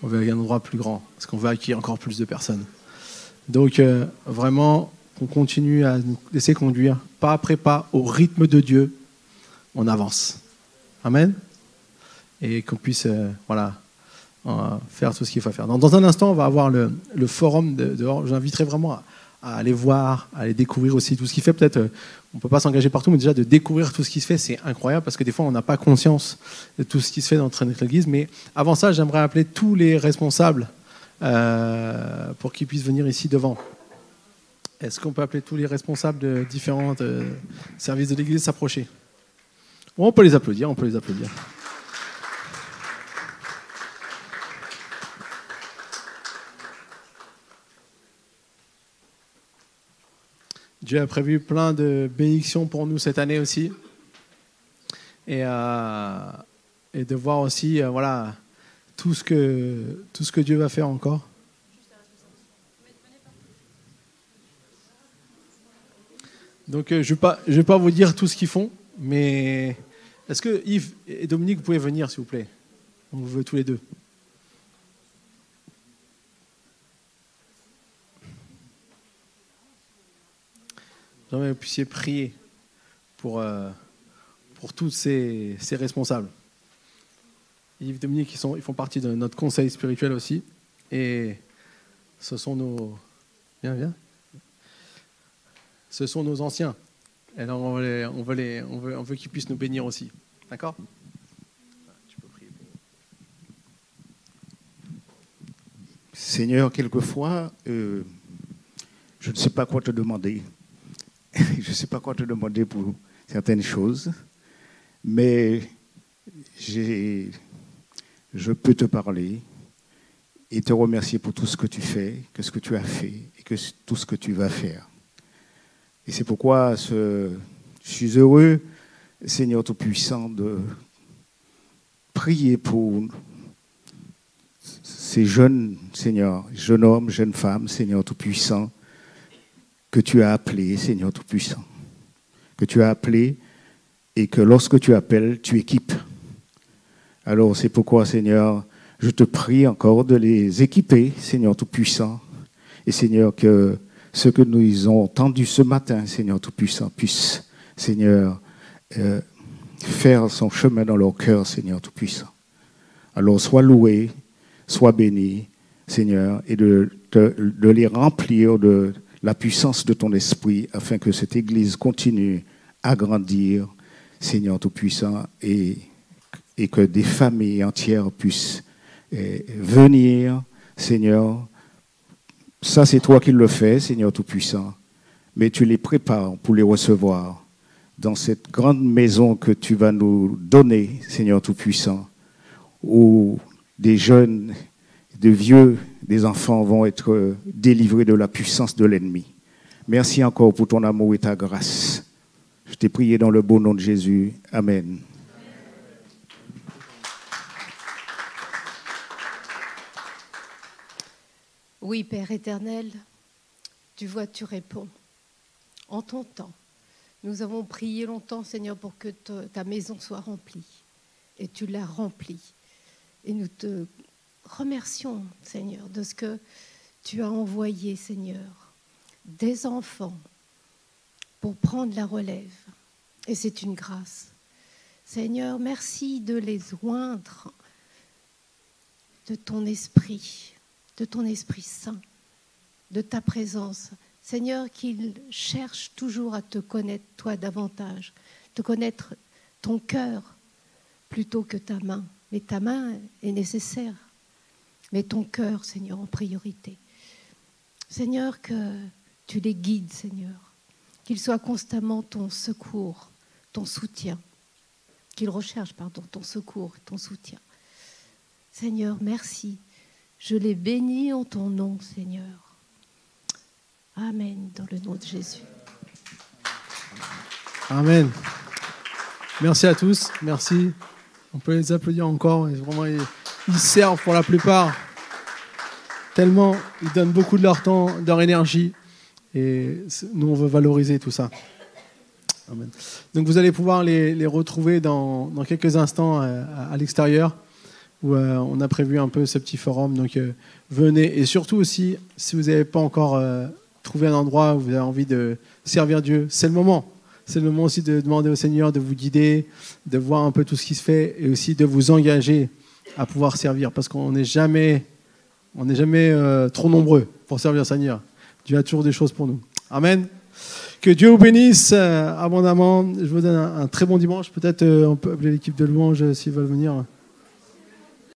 On veut un endroit plus grand, parce qu'on veut accueillir encore plus de personnes. Donc, euh, vraiment, on continue à nous laisser conduire, pas après pas, au rythme de Dieu. On avance. Amen. Et qu'on puisse, euh, voilà, faire tout ce qu'il faut faire. Dans, un instant, on va avoir le, forum dehors. J'inviterai vraiment à, aller voir, à aller découvrir aussi tout ce qui fait. Peut-être, euh, on ne peut pas s'engager partout, mais déjà de découvrir tout ce qui se fait, c'est incroyable parce que des fois, on n'a pas conscience de tout ce qui se fait dans notre église. Mais avant ça, j'aimerais appeler tous les responsables euh, pour qu'ils puissent venir ici devant. Est-ce qu'on peut appeler tous les responsables de différents euh, services de l'église s'approcher? On peut les applaudir, on peut les applaudir. Dieu a prévu plein de bénédictions pour nous cette année aussi. Et, euh, de voir aussi euh, voilà, tout, ce que, tout ce que Dieu va faire encore. Donc euh, je ne vais, vais, pas vous dire tout ce qu'ils font, mais est-ce que Yves et Dominique, vous pouvez venir s'il vous plaît? On vous veut tous les deux. J'aimerais que vous puissiez prier pour, euh, pour tous ces, ces, responsables. Yves Dominique, ils, sont, ils font partie de notre conseil spirituel aussi. Et ce sont nos. Viens, viens. Ce sont nos anciens. Et alors on veut, on veut, les, on veut, on veut qu'ils puissent nous bénir aussi. D'accord? Seigneur, quelquefois, euh, je ne sais pas quoi te demander. je ne sais pas quoi te demander pour certaines choses, mais je peux te parler et te remercier pour tout ce que tu fais, que ce que tu as fait et que tout ce que tu vas faire. Et c'est pourquoi je suis heureux, Seigneur Tout-Puissant, de prier pour ces jeunes, Seigneur, jeunes hommes, jeunes femmes, Seigneur Tout-Puissant, que tu as appelé, Seigneur Tout-Puissant. que tu as appelés et que lorsque tu appelles, tu équipes. Alors c'est pourquoi, Seigneur, je te prie encore de les équiper, Seigneur Tout-Puissant. Et Seigneur, que ce que nous avons entendu ce matin, Seigneur Tout-Puissant, puisse, Seigneur, euh, faire son chemin dans leur cœur, Seigneur Tout-Puissant. Alors sois loué, sois béni, Seigneur, et de, de les remplir de la puissance de ton esprit afin que cette Église continue à grandir, Seigneur Tout-Puissant, et, et que des familles entières puissent eh, venir, Seigneur. Ça, c'est toi qui le fais, Seigneur Tout-Puissant, mais tu les prépares pour les recevoir dans cette grande maison que tu vas nous donner, Seigneur Tout-Puissant, où des jeunes, des vieux, des enfants vont être délivrés de la puissance de l'ennemi. Merci encore pour ton amour et ta grâce. Je t'ai prié dans le beau nom de Jésus. Amen. Oui, Père éternel, tu vois, tu réponds en ton temps. Nous avons prié longtemps, Seigneur, pour que ta maison soit remplie. Et tu l'as remplie. Et nous te remercions, Seigneur, de ce que tu as envoyé, Seigneur, des enfants pour prendre la relève. Et c'est une grâce. Seigneur, merci de les oindre de ton esprit, de ton esprit saint, de ta présence. Seigneur, qu'ils cherchent toujours à te connaître, toi, davantage, te connaître ton cœur plutôt que ta main. Mais ta main est nécessaire mais ton cœur, Seigneur, en priorité. Seigneur, que tu les guides, Seigneur, qu'ils soient constamment ton secours, ton soutien, qu'ils recherchent, pardon, ton secours, ton soutien. Seigneur, merci. Je les bénis en ton nom, Seigneur. Amen, dans le nom de Jésus. Amen. Merci à tous. Merci. On peut les applaudir encore. Vraiment, ils servent pour la plupart. Tellement, ils donnent beaucoup de leur temps, de leur énergie. Et nous, on veut valoriser tout ça. Donc vous allez pouvoir les, retrouver dans, quelques instants euh, à, l'extérieur, où euh, on a prévu un peu ce petit forum. Donc euh, venez. Et surtout aussi, si vous n'avez pas encore trouvé un endroit où vous avez envie de servir Dieu, c'est le moment. C'est le moment aussi de demander au Seigneur de vous guider, de voir un peu tout ce qui se fait et aussi de vous engager à pouvoir servir parce qu'on n'est jamais, on n'est jamais euh, trop nombreux pour servir Seigneur. Dieu a toujours des choses pour nous. Amen. Que Dieu vous bénisse euh, abondamment. Je vous donne un, très bon dimanche. Peut-être euh, on peut appeler l'équipe de louange s'ils veulent venir.